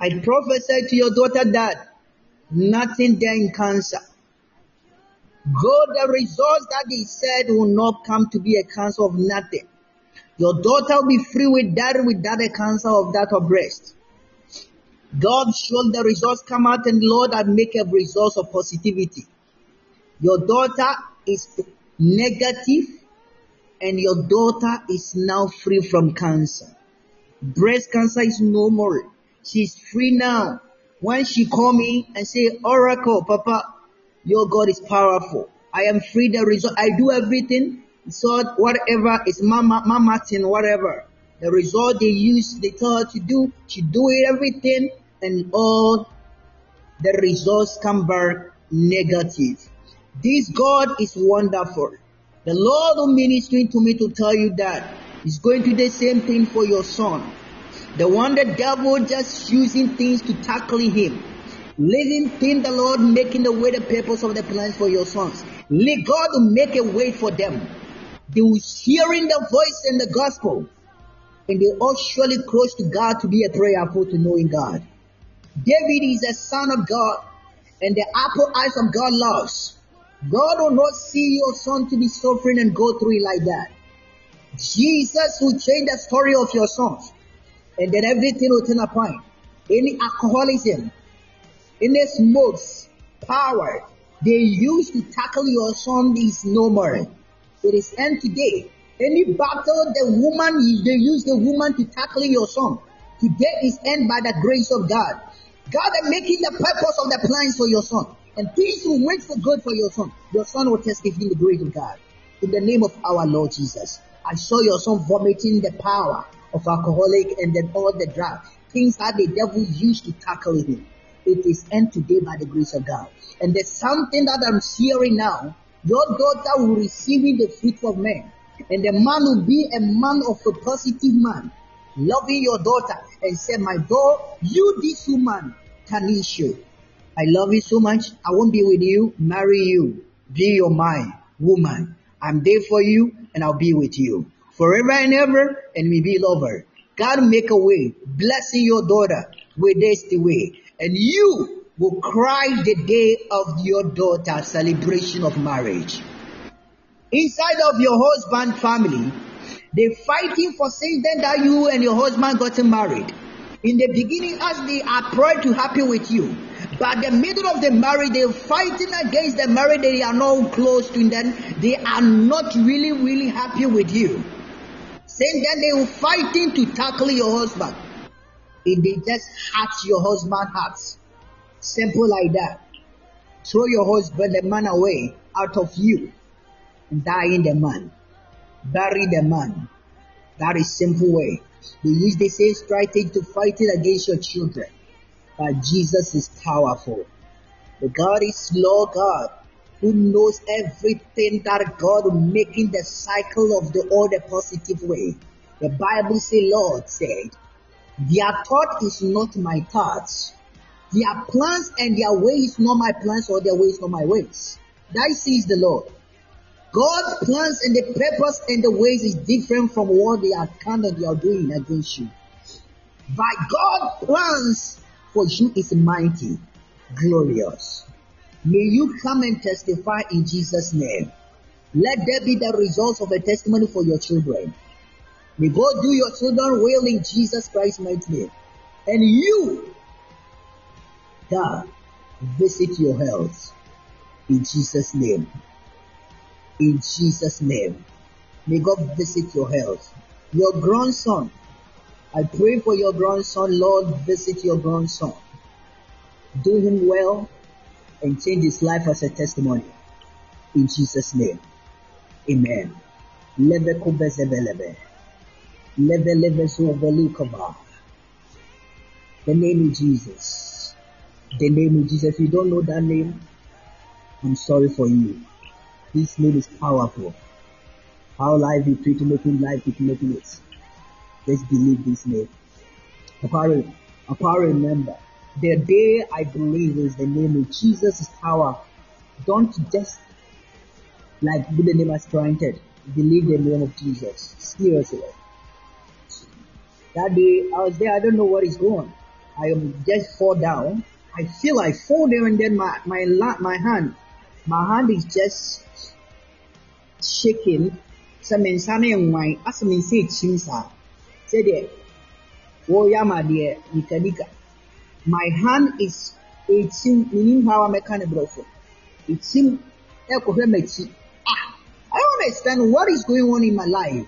I prophesy to your daughter that nothing there in cancer. God, the results that he said will not come to be a cancer of nothing. Your daughter will be free with that, without a cancer of that of breast. God showed the results come out and Lord, I make a result of positivity. Your daughter is negative and your daughter is now free from cancer. Breast cancer is no more. She's free now. When she call me and say, Oracle, Papa, your God is powerful. I am free. The result, I do everything. So whatever is Mama, Mama thing, whatever. The result they use, they tell her to do, she do it everything, and all the results come back negative. This God is wonderful. The Lord will ministering to me to tell you that He's going to do the same thing for your son. The one the devil just using things to tackle him. Living in the Lord making the way the purpose of the plans for your sons. Let God make a way for them. They will hearing the voice and the gospel. And they all surely close to God to be a prayerful to knowing God. David is a son of God and the apple eyes of God loves. God will not see your son to be suffering and go through it like that. Jesus will change the story of your sons. And then everything will turn upon. Any alcoholism, any smokes, power they use to tackle your son is no more. It is end today. Any battle the woman they use the woman to tackle your son. Today is end by the grace of God. God is making the purpose of the plans for your son. And things will wait for good for your son. Your son will testify the grace of God. In the name of our Lord Jesus. I saw your son vomiting the power of alcoholic and then all the drugs. Things that the devil used to tackle him. It is end today by the grace of God. And there's something that I'm hearing now. Your daughter will receive the fruit of men. And the man will be a man of a positive man. Loving your daughter and say, My daughter, you this woman, Tanisha. I love you so much. I won't be with you, marry you, be your mind, woman. I'm there for you and I'll be with you forever and ever and we be lover. God make a way, blessing your daughter with this the way. And you will cry the day of your daughter celebration of marriage. Inside of your husband family, they fighting for saying then that you and your husband got married. In the beginning, as they are proud to happy with you, but the middle of the marriage, they're fighting against the marriage they are not close to, them. they are not really, really happy with you. Saying that they were fighting to tackle your husband. If they just hurt your husband hearts. Simple like that. Throw your husband, the man away out of you. Die in the man. Bury the man. That is simple way. They use the same strategy to fight it against your children. But Jesus is powerful. The God is Lord God who knows everything that God making the cycle of the all the positive way. The Bible say, Lord said, their thought is not my thoughts. Their plans and their ways not my plans or their ways not my ways. That says the Lord. God's plans and the purpose and the ways is different from what they are kind of they are doing against you. By God's plans for you is mighty, glorious. May you come and testify in Jesus' name. Let there be the results of a testimony for your children. May God do your children well in Jesus Christ's mighty name. And you, God, visit your health in Jesus' name. In Jesus' name. May God visit your health. Your grandson, I pray for your grandson, Lord, visit your grandson. Do him well and change his life as a testimony. In Jesus' name. Amen. The name of Jesus. The name of Jesus. If you don't know that name, I'm sorry for you. This name is powerful. How life is to making life is making it. Let's believe this name. Apart, apart remember, the day I believe is the name of Jesus power. Don't just like be the name as granted. Believe the name of Jesus. Seriously. That day I was there, I don't know what is going. I am just fall down. I feel I fall down and then my my my hand, my hand is just shaking. Sɛ me nsa no nwan asɛ me nsa ekyim saa. Sɛdeɛ wɔreyɛ ama deɛ nikanika. My hand is ekyim menim how a mɛka ne borɔfo. Ekyim ɛkɔhwɛ m'akyi. Ah! I don't understand what is going on in my life.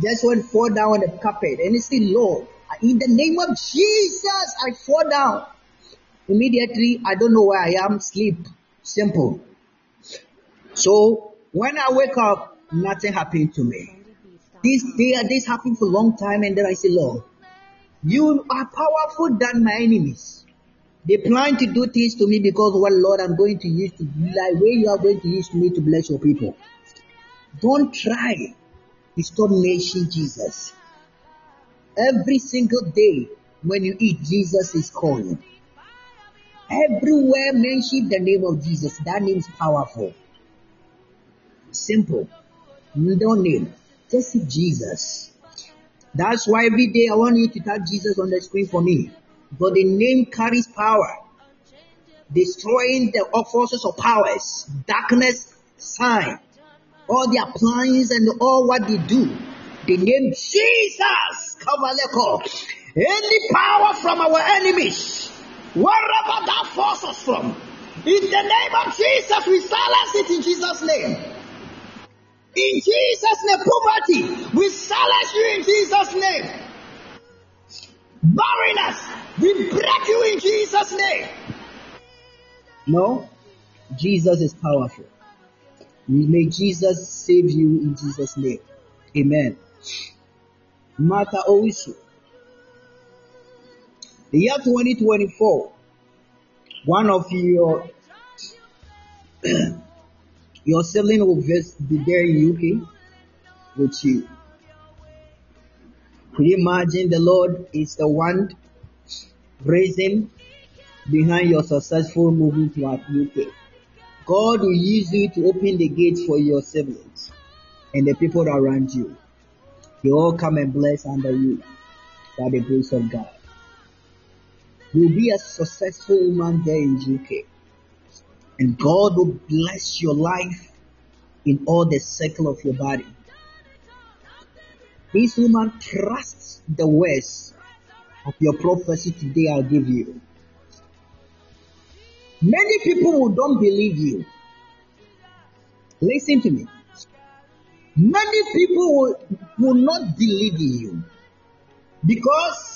Just went fall down on the carpet and it's still Lord. In the name of Jesus, I fall down. Immediately, I don't know where I am, sleep. Simple. So when I wake up, nothing happened to me. This day, this happened for a long time, and then I say, Lord, you are powerful than my enemies. They plan to do things to me because what Lord I'm going to use to like way you are going to use me to bless your people. Don't try to stop mentioning Jesus. Every single day when you eat, Jesus is calling. Everywhere mention the name of Jesus. That name is powerful. Simple. No name. Just Jesus. That's why every day I want you to type Jesus on the screen for me. But the name carries power. Destroying the forces of powers, darkness, sign, all the appliances and all what they do. The name Jesus. Any power from our enemies, wherever that force us from, in the name of Jesus, we silence it in Jesus' name. In Jesus' name, poverty, we silence you in Jesus' name. Barrenness, we break you in Jesus' name. No, Jesus is powerful. May Jesus save you in Jesus' name. Amen. Martha also. The year 2024, one of your your sibling will be there in UK with you. Could you imagine the Lord is the one raising behind your successful moving to UK? God will use you to open the gates for your siblings and the people around you. They all come and bless under you by the grace of God. You'll be a successful woman there in UK. And God will bless your life in all the circle of your body. This woman trusts the words of your prophecy today I'll give you. Many people who don't believe you. Listen to me. Many people will, will not believe you because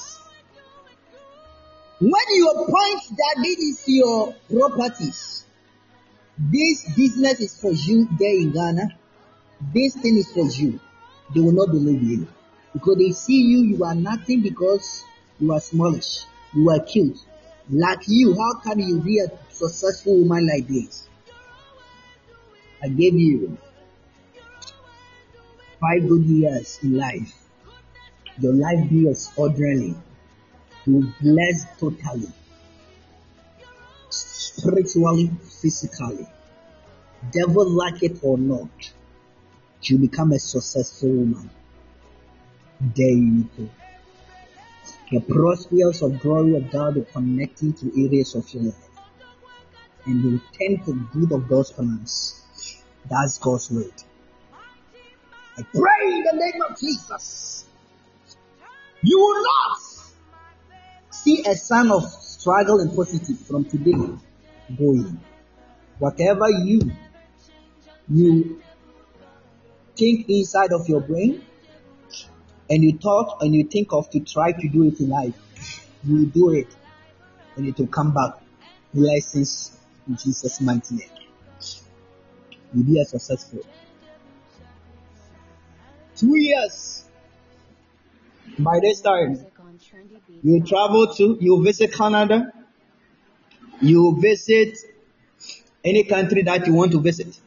when you point that this is your properties, this business is for you there in Ghana, this thing is for you, they will not believe you because they see you, you are nothing because you are smallish, you are cute. Like you, how can you be a successful woman like this? I gave you five good years in life. Your life be extraordinary. You blessed totally. Spiritually, physically. Devil like it or not, you become a successful woman. There you go. The prosperous of glory of God will connect you to areas of your life. And you will tend to good of God's plans. That's God's word. I pray in the name of Jesus. You will not see a sign of struggle and positive from today going. Whatever you you think inside of your brain and you thought and you think of to try to do it in life, you will do it and it will come back. Blessings in Jesus' mighty name. You'll be a successful. Two years. By this time, you travel to, you visit Canada, you visit any country that you want to visit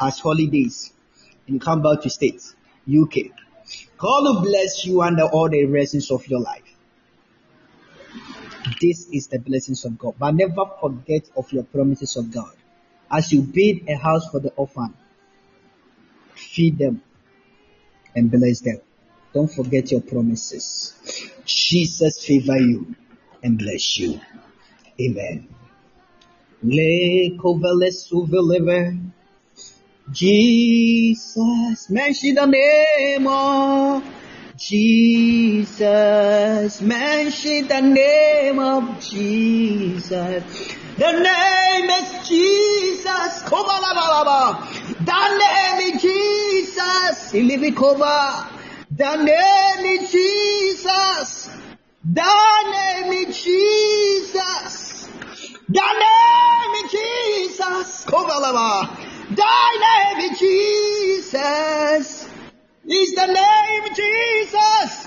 as holidays, and you come back to States, UK. God will bless you under all the blessings of your life. This is the blessings of God. But never forget of your promises of God. As you build a house for the orphan, feed them and bless them. Don't forget your promises. Jesus favor you and bless you. Amen. Jesus, mention the name of Jesus, mention the name of Jesus. The name is Jesus. The name is Jesus. The name is Jesus. The name is Jesus. The name is Jesus. Thy name is Jesus. Is the name Jesus.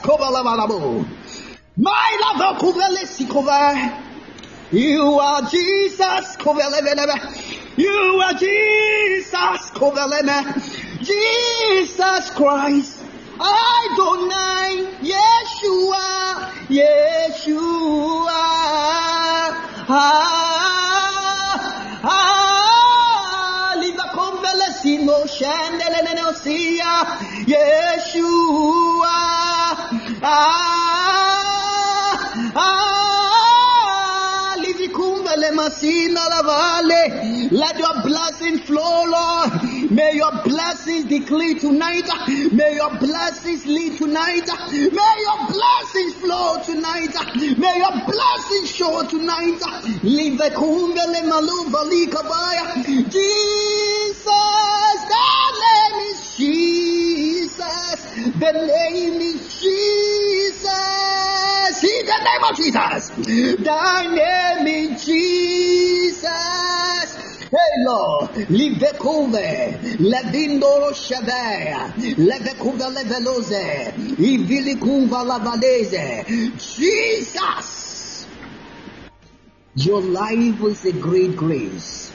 My love, oh, lover, you are Jesus. You are Jesus. Jesus Christ. Adonai. Yeshua. Yeshua. Yeshua. Ah, ah, Let your blessing flow, Lord. May your blessings declare tonight. May your blessings lead tonight. May your blessings flow tonight. May your blessings show tonight. Jesus, name is Jesus. The name is Jesus. In the name of Jesus. Thy name is Jesus. Hey Lord, livekuve, levindoro shavea, levekuve leveloze, ivilikuva lavaleze. Jesus, your life is a great grace.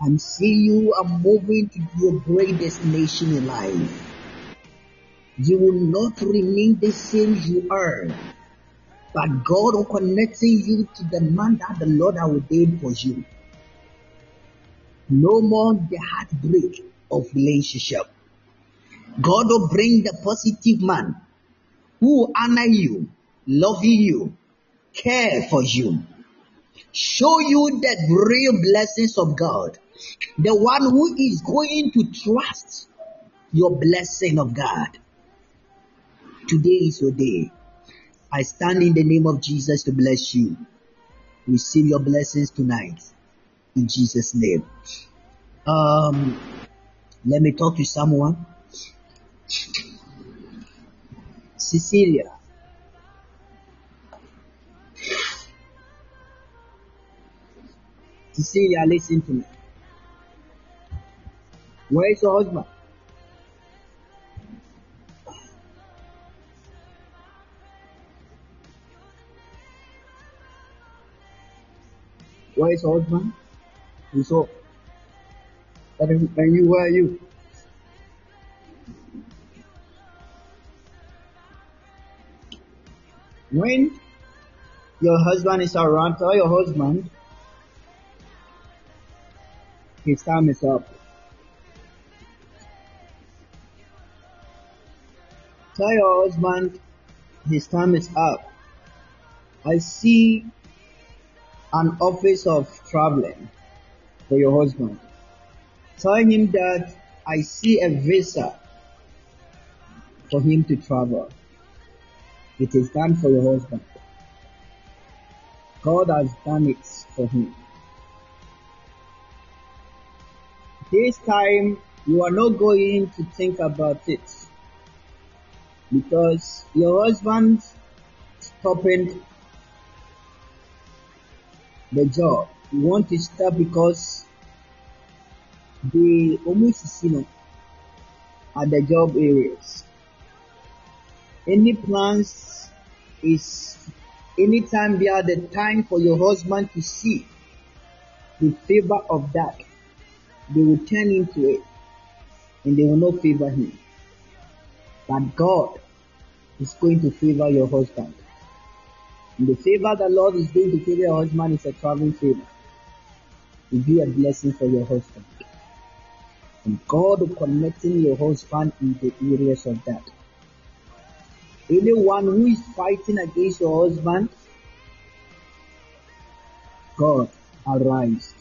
And see you are moving to your great destination in life. You will not remain the same you are. But God will connecting you to the man that the Lord has ordained for you. No more the heartbreak of relationship. God will bring the positive man who honor you, love you, care for you, show you the real blessings of God. The one who is going to trust your blessing of God. Today is your day. I stand in the name of Jesus to bless you. Receive your blessings tonight in Jesus' name. Um, let me talk to someone. Cecilia. Cecilia, listen to me. Where is your husband? He's up. And and you, where are you? When your husband is around, tell your husband his time is up. Tell your husband his time is up. I see an office of traveling for your husband. Tell him that I see a visa for him to travel. It is done for your husband. God has done it for him. This time you are not going to think about it because your husband stopping the job. You want to stop because they almost you know at the job areas. Any plans is anytime they are the time for your husband to see the favor of that, they will turn into it and they will not favor him. But God is going to favor your husband. And the favor the Lord is going to favor your husband is a traveling favor. To be a blessing for your husband. And God connecting your husband in the areas of that. Anyone who is fighting against your husband, God arise,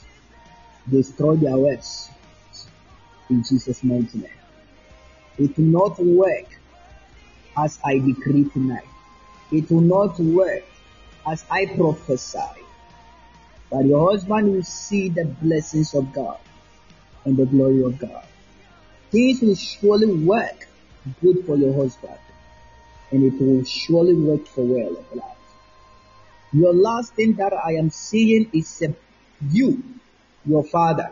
destroy their works in Jesus' mighty name. It will not work as I decree tonight. It will not work as I prophesy. But your husband will see the blessings of God and the glory of God. Things will surely work good for your husband, and it will surely work for well of life. Your last thing that I am seeing is uh, you, your father.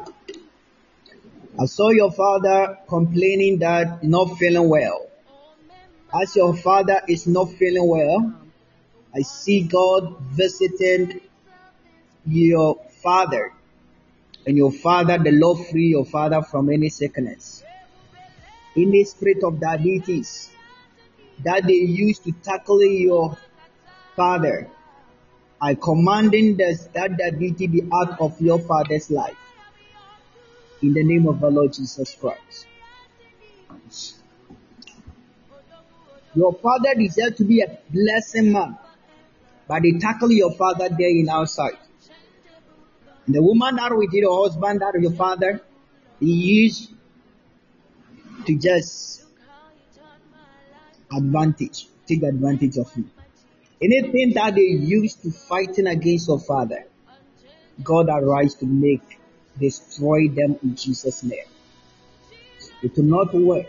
I saw your father complaining that not feeling well. As your father is not feeling well, I see God visiting your father and your father, the Lord free your father from any sickness. Any spirit of diabetes that they used to tackle your father, I commanding this, that diabetes be out of your father's life. In the name of the Lord Jesus Christ. Your father deserves to be a blessing man, but they tackle your father there in outside. And the woman that with your husband, that your father, he used to just advantage, take advantage of you. Anything that they use to fighting against your father, God arise to make destroy them in Jesus' name. It will not work.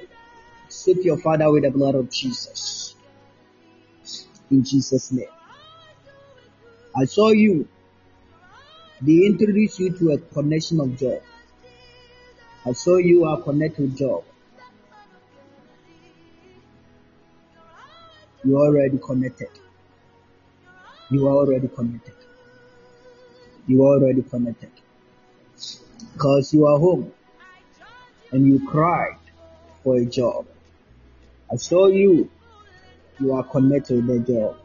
Soak your father with the blood of Jesus. In Jesus' name. I saw you. They introduced you to a connection of job. I saw you are connected with job. You are already connected. You are already connected. You are already connected. Because you are home and you cried for a job. I saw you. You are connected with the job.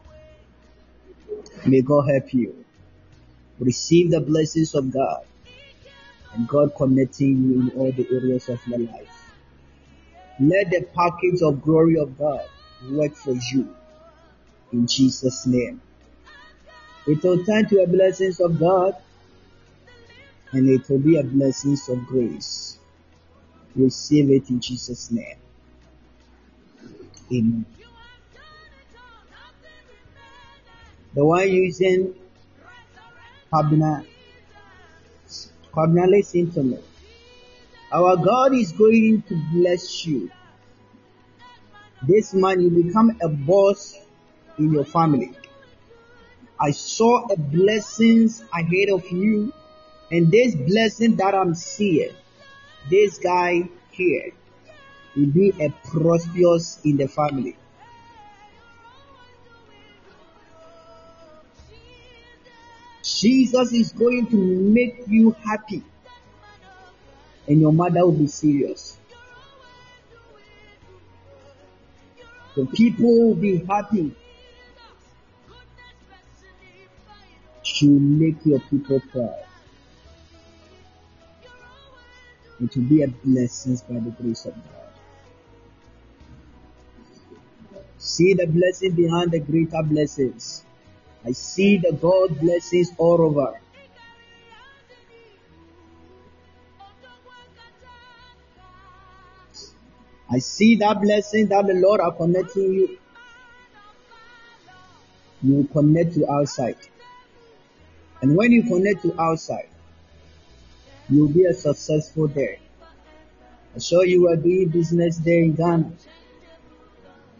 May God help you. Receive the blessings of God and God connecting you in all the areas of your life. Let the package of glory of God work for you in Jesus' name. It will turn to a blessings of God and it will be a blessings of grace. Receive it in Jesus' name. The one using Kabina, Kabina, listen. Our God is going to bless you. This man, you become a boss in your family. I saw a blessings ahead of you, and this blessing that I'm seeing, this guy here will be a prosperous in the family. Jesus is going to make you happy, and your mother will be serious. The people will be happy to make your people proud. It will be a blessing by the grace of God. See the blessing behind the greater blessings. I see the God blessings all over. I see that blessing that the Lord are connecting you. You connect to outside. And when you connect to outside, you'll be a successful there. I saw you were doing business there in Ghana.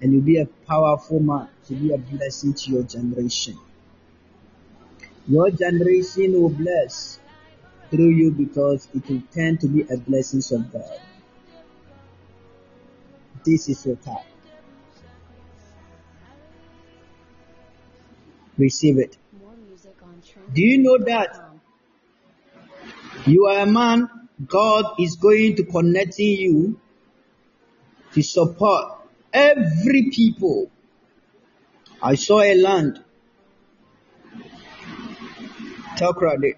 And you'll be a powerful man to be a blessing to your generation. Your generation will bless through you because it will tend to be a blessing of God. This is your time. Receive it. Do you know that you are a man, God is going to connecting you to support Every people. I saw a land. Takoradi.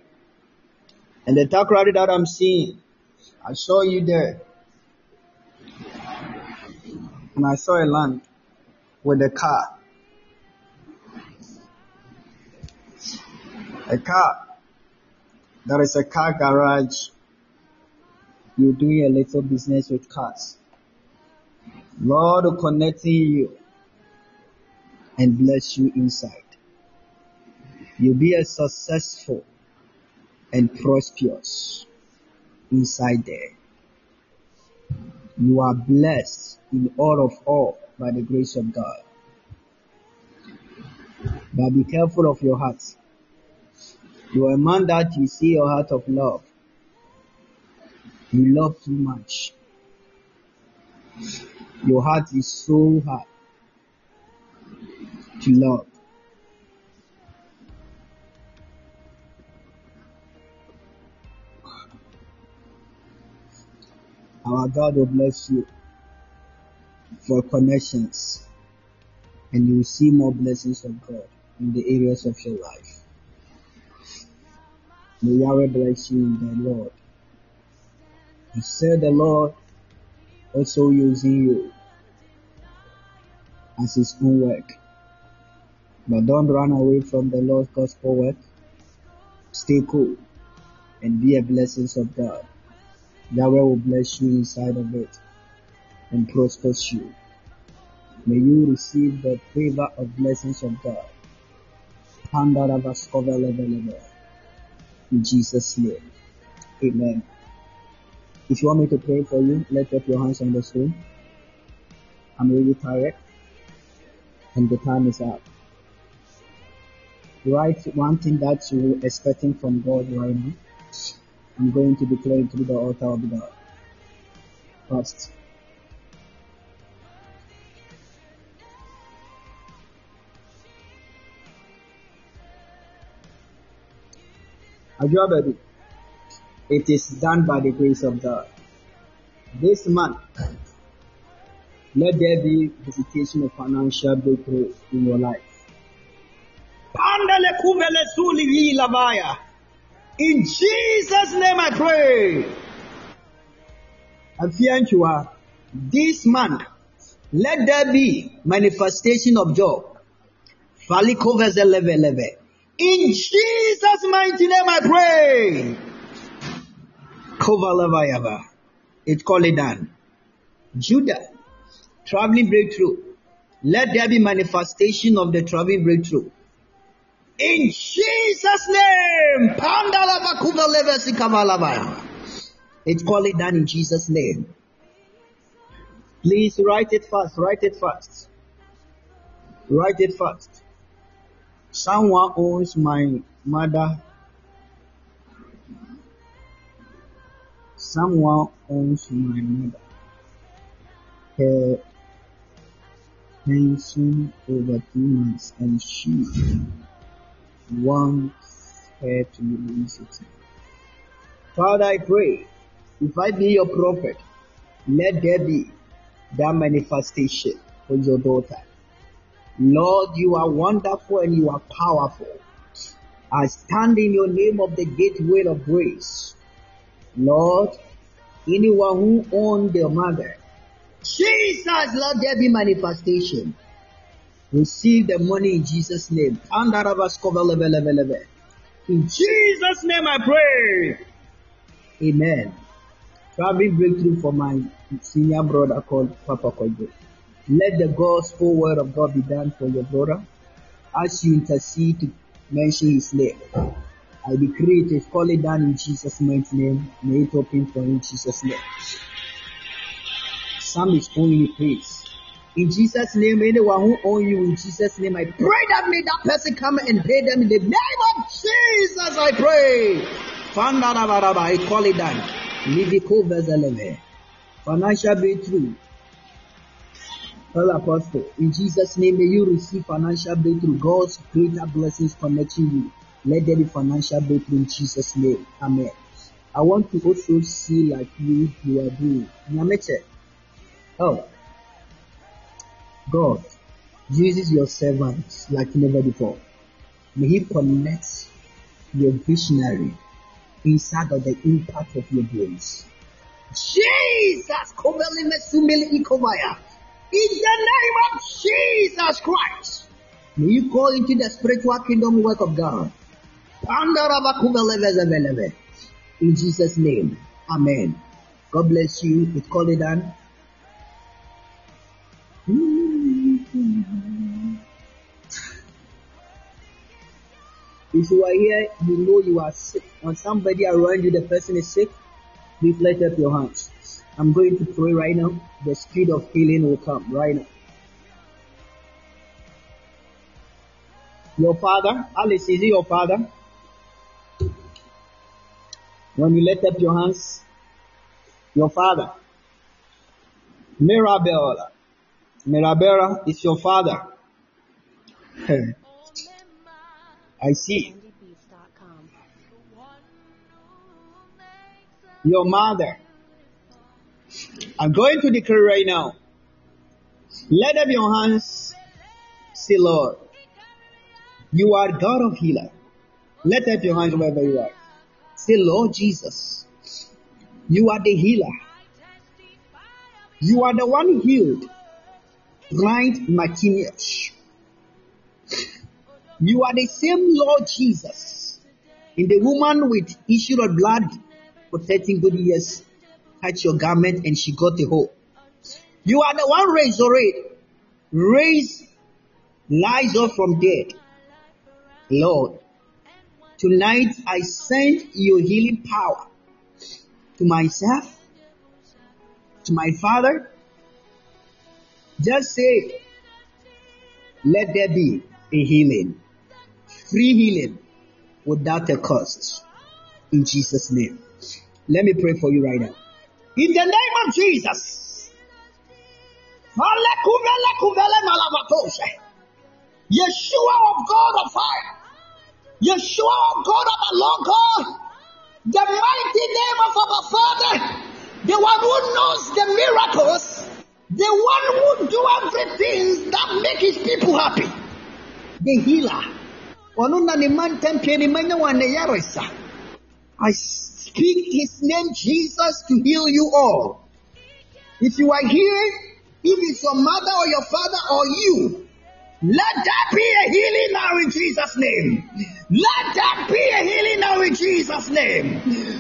And the Takoradi that I'm seeing, I saw you there. And I saw a land with a car. A car. There is a car garage. You're doing a little business with cars. Lord will connecting you and bless you inside. You'll be a successful and prosperous inside there. You are blessed in all of all by the grace of God. But be careful of your heart. You are a man that you see your heart of love. You love too much. Your heart is so hard to love. Our God will bless you for connections and you will see more blessings of God in the areas of your life. May Yahweh bless you in the Lord. He said the Lord also using you as his own work. But don't run away from the Lord's gospel work. Stay cool and be a blessing of God. Yahweh will bless you inside of it and prosper you. May you receive the favor of blessings of God. In Jesus' name. Amen. If you want me to pray for you, let up your hands on the screen. I'm really tired and the time is up. Write one thing that you're expecting from God right now. I'm going to declare it through the altar of God. First. Are you ready? It is done by the grace of God. This month, let there be visitation of financial breakthrough in your life. In Jesus' name I pray. Afianchua, this month, let there be manifestation of joy. Faliko In Jesus' mighty name I pray. Kovalavayava. It's called it done. Judah, traveling breakthrough. Let there be manifestation of the traveling breakthrough. In Jesus' name. It's called it done in Jesus' name. Please write it fast. Write it fast. Write it fast. Someone owns my mother. Someone owns my mother. Her pension over two months and she wants her to release it. Father, I pray, if I be your prophet, let there be that manifestation for your daughter. Lord, you are wonderful and you are powerful. I stand in your name of the gateway of grace. Lord, anyone who owns their mother, Jesus, let there be manifestation. Receive the money in Jesus' name. In Jesus' name I pray. Amen. Traveling breakthrough for my senior brother called Papa Kojo. Let the gospel word of God be done for your brother as you intercede to mention his name. I decree it is call it done in Jesus' mighty name. May it open for you in Jesus' name. Some is only praise. In Jesus' name, anyone who owe you in Jesus' name, I pray that may that person come and pay them in the name of Jesus. I pray. I call it down. Financial breakthrough. Well, Apostle, in Jesus' name, may you receive financial breakthrough. God's greater blessings connecting you. Let there be financial breakthrough in Jesus' name. Amen. I want to also see like you, you are doing. Oh, God uses your servants like never before. May He connect your visionary inside of the impact of your grace. Jesus, in the name of Jesus Christ, may you go into the spiritual kingdom work of God. In Jesus' name, Amen. God bless you. It done. If you are here, you know you are sick, When somebody around you, the person is sick, please lift up your hands. I'm going to pray right now. The spirit of healing will come right now. Your father, Alice, is he your father? When you lift up your hands, your father. Mirabella. Mirabella is your father. I see. Your mother. I'm going to declare right now. Let up your hands. Say, Lord, you are God of healer. Let up your hands wherever you are. Say, Lord Jesus, you are the healer. You are the one healed. Blind Bartimaeus. You are the same Lord Jesus. In the woman with issue of blood for 13 good years, touch your garment and she got a hold. You are the one resurrect, raise Lazarus from dead. Lord, tonight I send your healing power to myself, to my father. Just say, let there be a healing, free healing without a cost. In Jesus' name. Let me pray for you right now. In the name of Jesus. Yeshua of God of fire. Yeshua of God of the Lord God. The mighty name of our Father. The one who knows the miracles. The one who do everything that make his people happy. The healer. I speak his name Jesus to heal you all. If you are here, if it's your mother or your father or you, let that be a healing now in Jesus' name. Let that be a healing now in Jesus' name.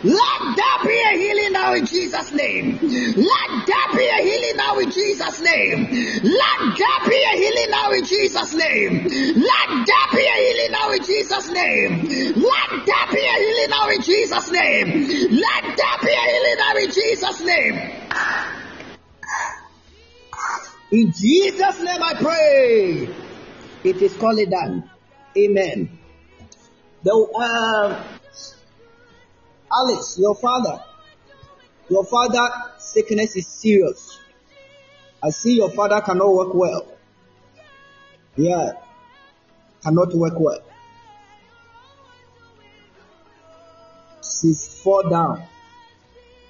Let that be a healing now in Jesus' name. Let that be a healing now in Jesus' name. Let that be a healing now in Jesus' name. Let that be a healing now in Jesus' name. Let that be a healing now in Jesus' name. Let that be a healing now in Jesus' name. In Jesus' name I pray. It is called done. Amen. The, uh, Alice, your father, your father sickness is serious. I see your father cannot work well. Yeah, cannot work well. She's fall down,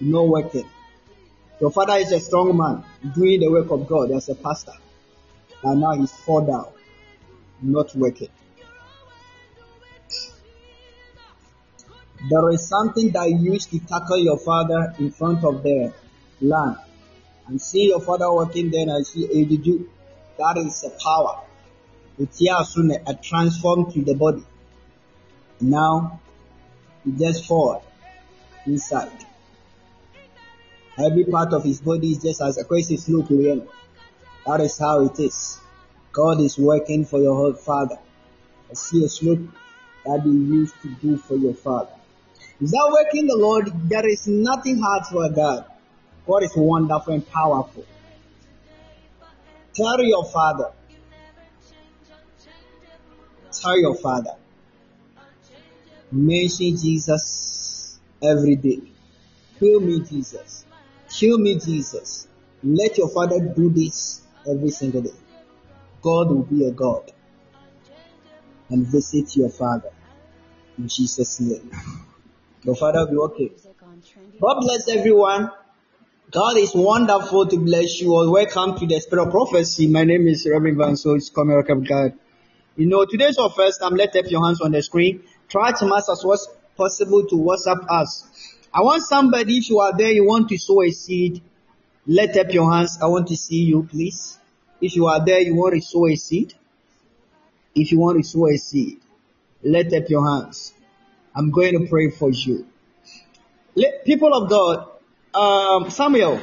no working. Your father is a strong man doing the work of God as a pastor, and now he's fall down, not working. There is something that you used to tackle your father in front of the land. And see your father working there and see ADD. That is a power. It's here soon a transform to the body. Now he just fall inside. Every part of his body is just as a crazy slope. That is how it is. God is working for your whole father. I see a slope that you used to do for your father. That working the Lord? There is nothing hard for God. God is wonderful and powerful. Tell your father. Tell your father. Mention Jesus every day. Heal me, Jesus. Heal me, Jesus. Let your father do this every single day. God will be your God and visit your father in Jesus' name. Your father will be okay. God bless everyone. God is wonderful to bless you all. Welcome to the Spirit of Prophecy. My name is Reverend Van So it's coming of God. You know, today's our first time. Let's have your hands on the screen. Try to master as what's possible to WhatsApp us. I want somebody, if you are there, you want to sow a seed, let up your hands. I want to see you, please. If you are there, you want to sow a seed. If you want to sow a seed, let up your hands. I'm going to pray for you. People of God, um, Samuel,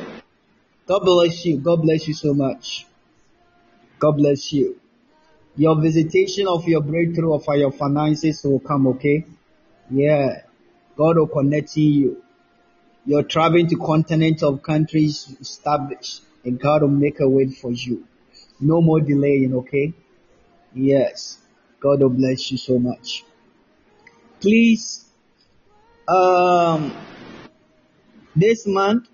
God bless you. God bless you so much. God bless you. Your visitation of your breakthrough of your finances will come, okay? Yeah. God will connect you. You're traveling to continents of countries established, and God will make a way for you. No more delaying, okay? Yes. God will bless you so much. Please, um, this month,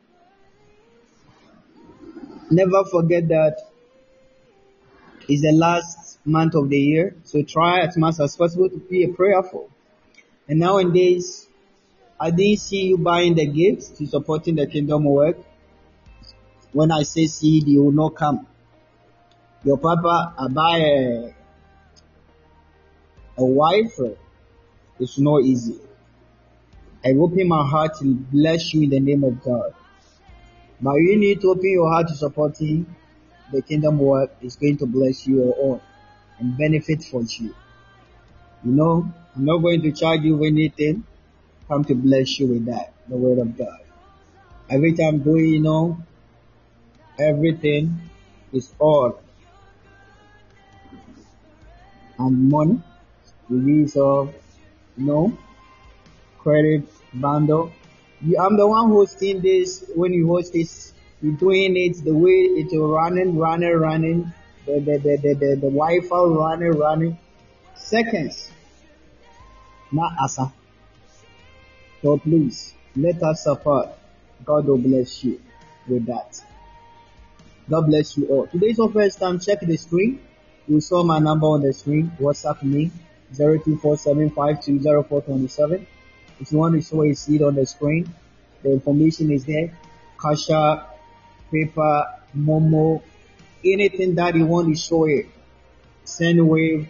never forget that it's the last month of the year. So try as much as possible to be a prayerful. And nowadays, I didn't see you buying the gifts to supporting the kingdom work. When I say seed, you will not come. Your papa, buy a, a wife. It's not easy. I open my heart to bless you in the name of God. But you need to open your heart to supporting the kingdom work is going to bless you all and benefit for you. You know, I'm not going to charge you anything. Come to bless you with that, the word of God. Every time doing, you know, everything is all and money, release of, no credit bundle. You, I'm the one hosting this. When you host this, you're doing it the way it's running, running, running. The the the the, the, the Wi-Fi running, running. Seconds, not asa. So please let us support. God will bless you with that. God bless you all. Today's our first time. Check the screen. You saw my number on the screen. WhatsApp me 0247520427. If you want to show a seed on the screen, the information is there. Kasha, PayPal, Momo, anything that you want to show it. Sendwave,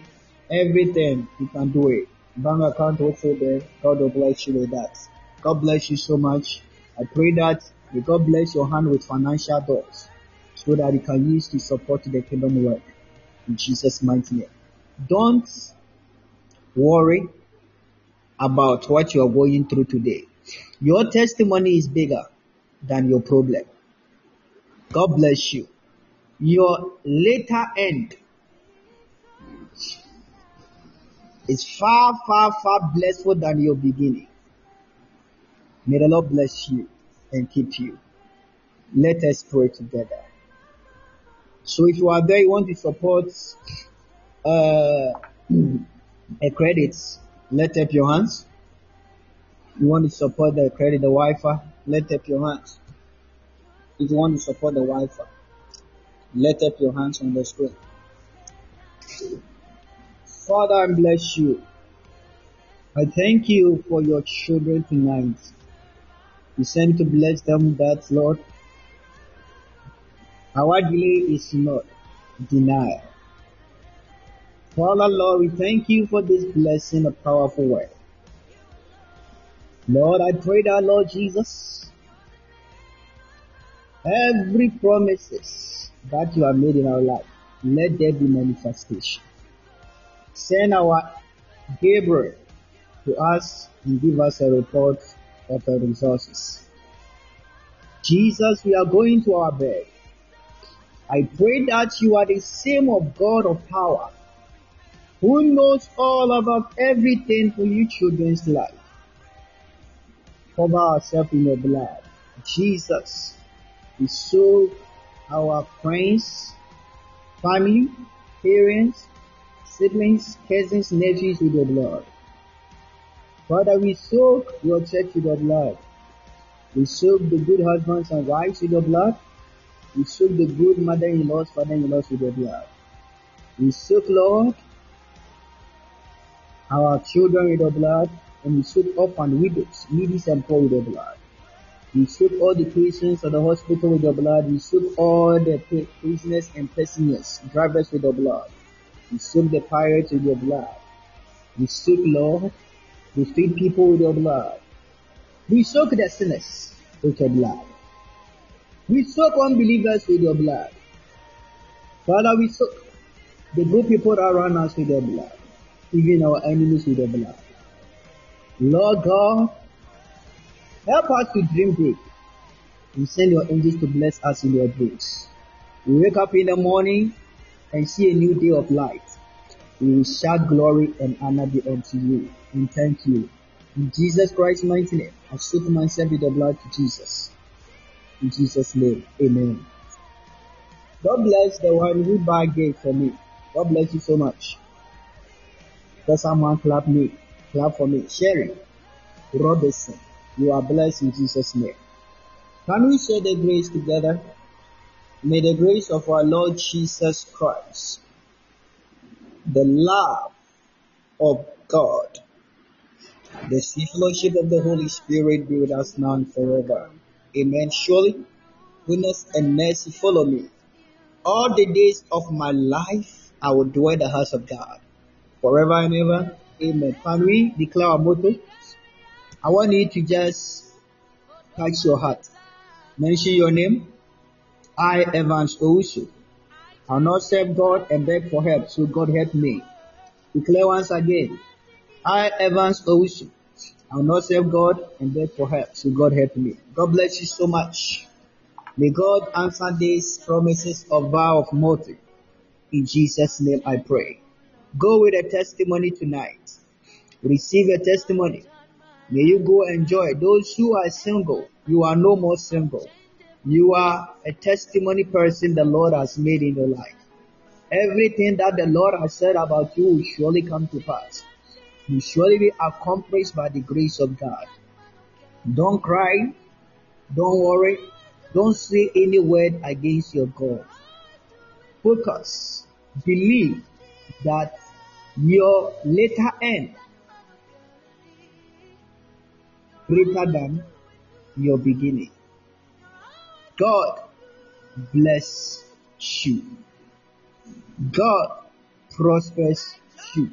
everything you can do it. Bank account also there. God will bless you with that. God bless you so much. I pray that may God bless your hand with financial doors so that you can use to support the kingdom work in Jesus' mighty name. Don't worry about what you are going through today. Your testimony is bigger than your problem. God bless you. Your later end is far, far, far blessful than your beginning. May the Lord bless you and keep you. Let us pray together. So if you are there, you want to support uh, a credit let up your hands. You want to support the credit, the Wi-Fi, let up your hands. If you want to support the Wi-Fi, let up your hands on the screen. Father, I bless you. I thank you for your children tonight. You sent to bless them that, Lord. Our delay is not denial. Father, Lord, we thank you for this blessing, a powerful word. Lord, I pray that, Lord Jesus, every promises that you have made in our life, let there be manifestation. Send our Gabriel to us and give us a report of the resources. Jesus, we are going to our bed. I pray that you are the same of God of power who knows all about everything for your children's life. Cover ourselves in your blood. Jesus, we soak our friends, family, parents, siblings, cousins, nephews with your blood. Father, we soak your church with your blood. We soak the good husbands and wives with your blood. We soak the good mother-in-laws, father-in-laws with your blood. We soak, Lord, our children with the blood, and we soak on widows, needy and poor with the blood. We soak all the patients of the hospital with your blood. We soak all the prisoners and prisoners, drivers with your blood. We soak the pirates with your blood. We soak, Lord, we feed people with your blood. We soak the sinners with your blood. We soak unbelievers with your blood. Father, we soak the good people around us with your blood, even our enemies with your blood. Lord God, help us to dream big. You send your angels to bless us in your dreams. We wake up in the morning and see a new day of light. We will shout glory and honor be unto you and thank you. In Jesus Christ's mighty name, I soak myself with the blood of Jesus. In Jesus' name, amen. God bless the one who bargained for me. God bless you so much. Let someone clap me. Clap for me. Sherry Robinson. You are blessed in Jesus' name. Can we share the grace together? May the grace of our Lord Jesus Christ, the love of God, the fellowship of the Holy Spirit be with us now and forever. Amen. Surely, goodness and mercy follow me. All the days of my life, I will dwell in the house of God forever and ever. Amen. Can we declare our motto? I want you to just touch your heart. Mention your name. I, Evans Owusu. I'll not serve God and beg for help, so God help me. Declare once again. I, Evans Owusu. I'll not serve God and beg for help, so God help me. God bless you so much. May God answer these promises of vow of mortal. In Jesus' name I pray. Go with a testimony tonight. Receive a testimony. May you go enjoy. Those who are single, you are no more single. You are a testimony person the Lord has made in your life. Everything that the Lord has said about you will surely come to pass. You surely be accomplished by the grace of God. Don't cry. Don't worry. Don't say any word against your God. Focus. Believe that your later end greater than your beginning. God bless you. God prospers you.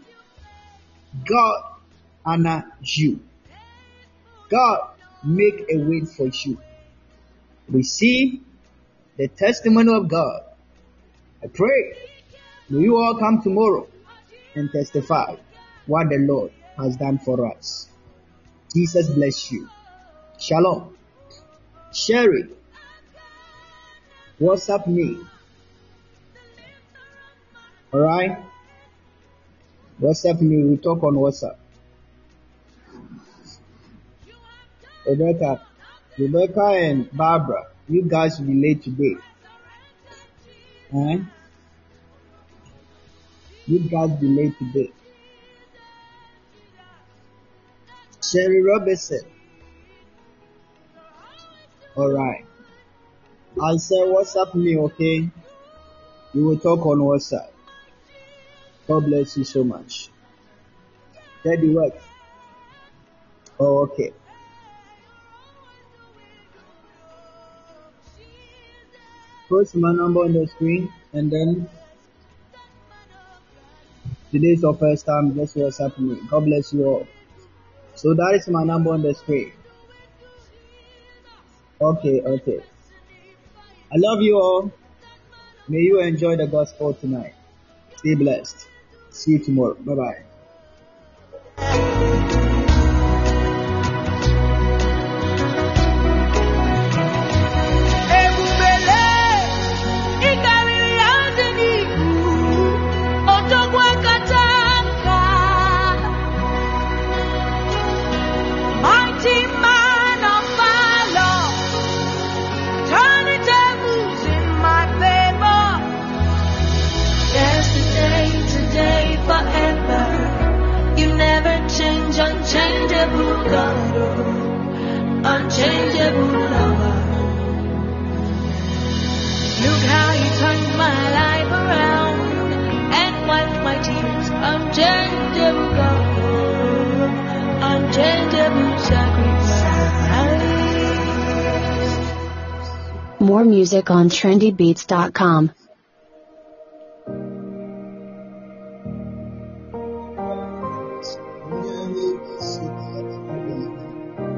God honor you. God make a way for you. We see the testimony of God. I pray may you all come tomorrow and testify what the Lord has done for us. Jesus bless you. Shalom. Sherry. WhatsApp me. Alright? WhatsApp me. We talk on WhatsApp. Rebecca. Rebecca and Barbara. You guys will be late today. Eh? You guys be late today. Sherry Robinson. Alright. I said WhatsApp me, okay? We will talk on WhatsApp. God bless you so much. Daddy work. Oh, okay. Post my number on the screen and then today is your first time, just WhatsApp me. God bless you all. So that is my number on the screen. Okay, okay. I love you all. May you enjoy the gospel tonight. Stay blessed. See you tomorrow. Bye bye. On trendybeats.com.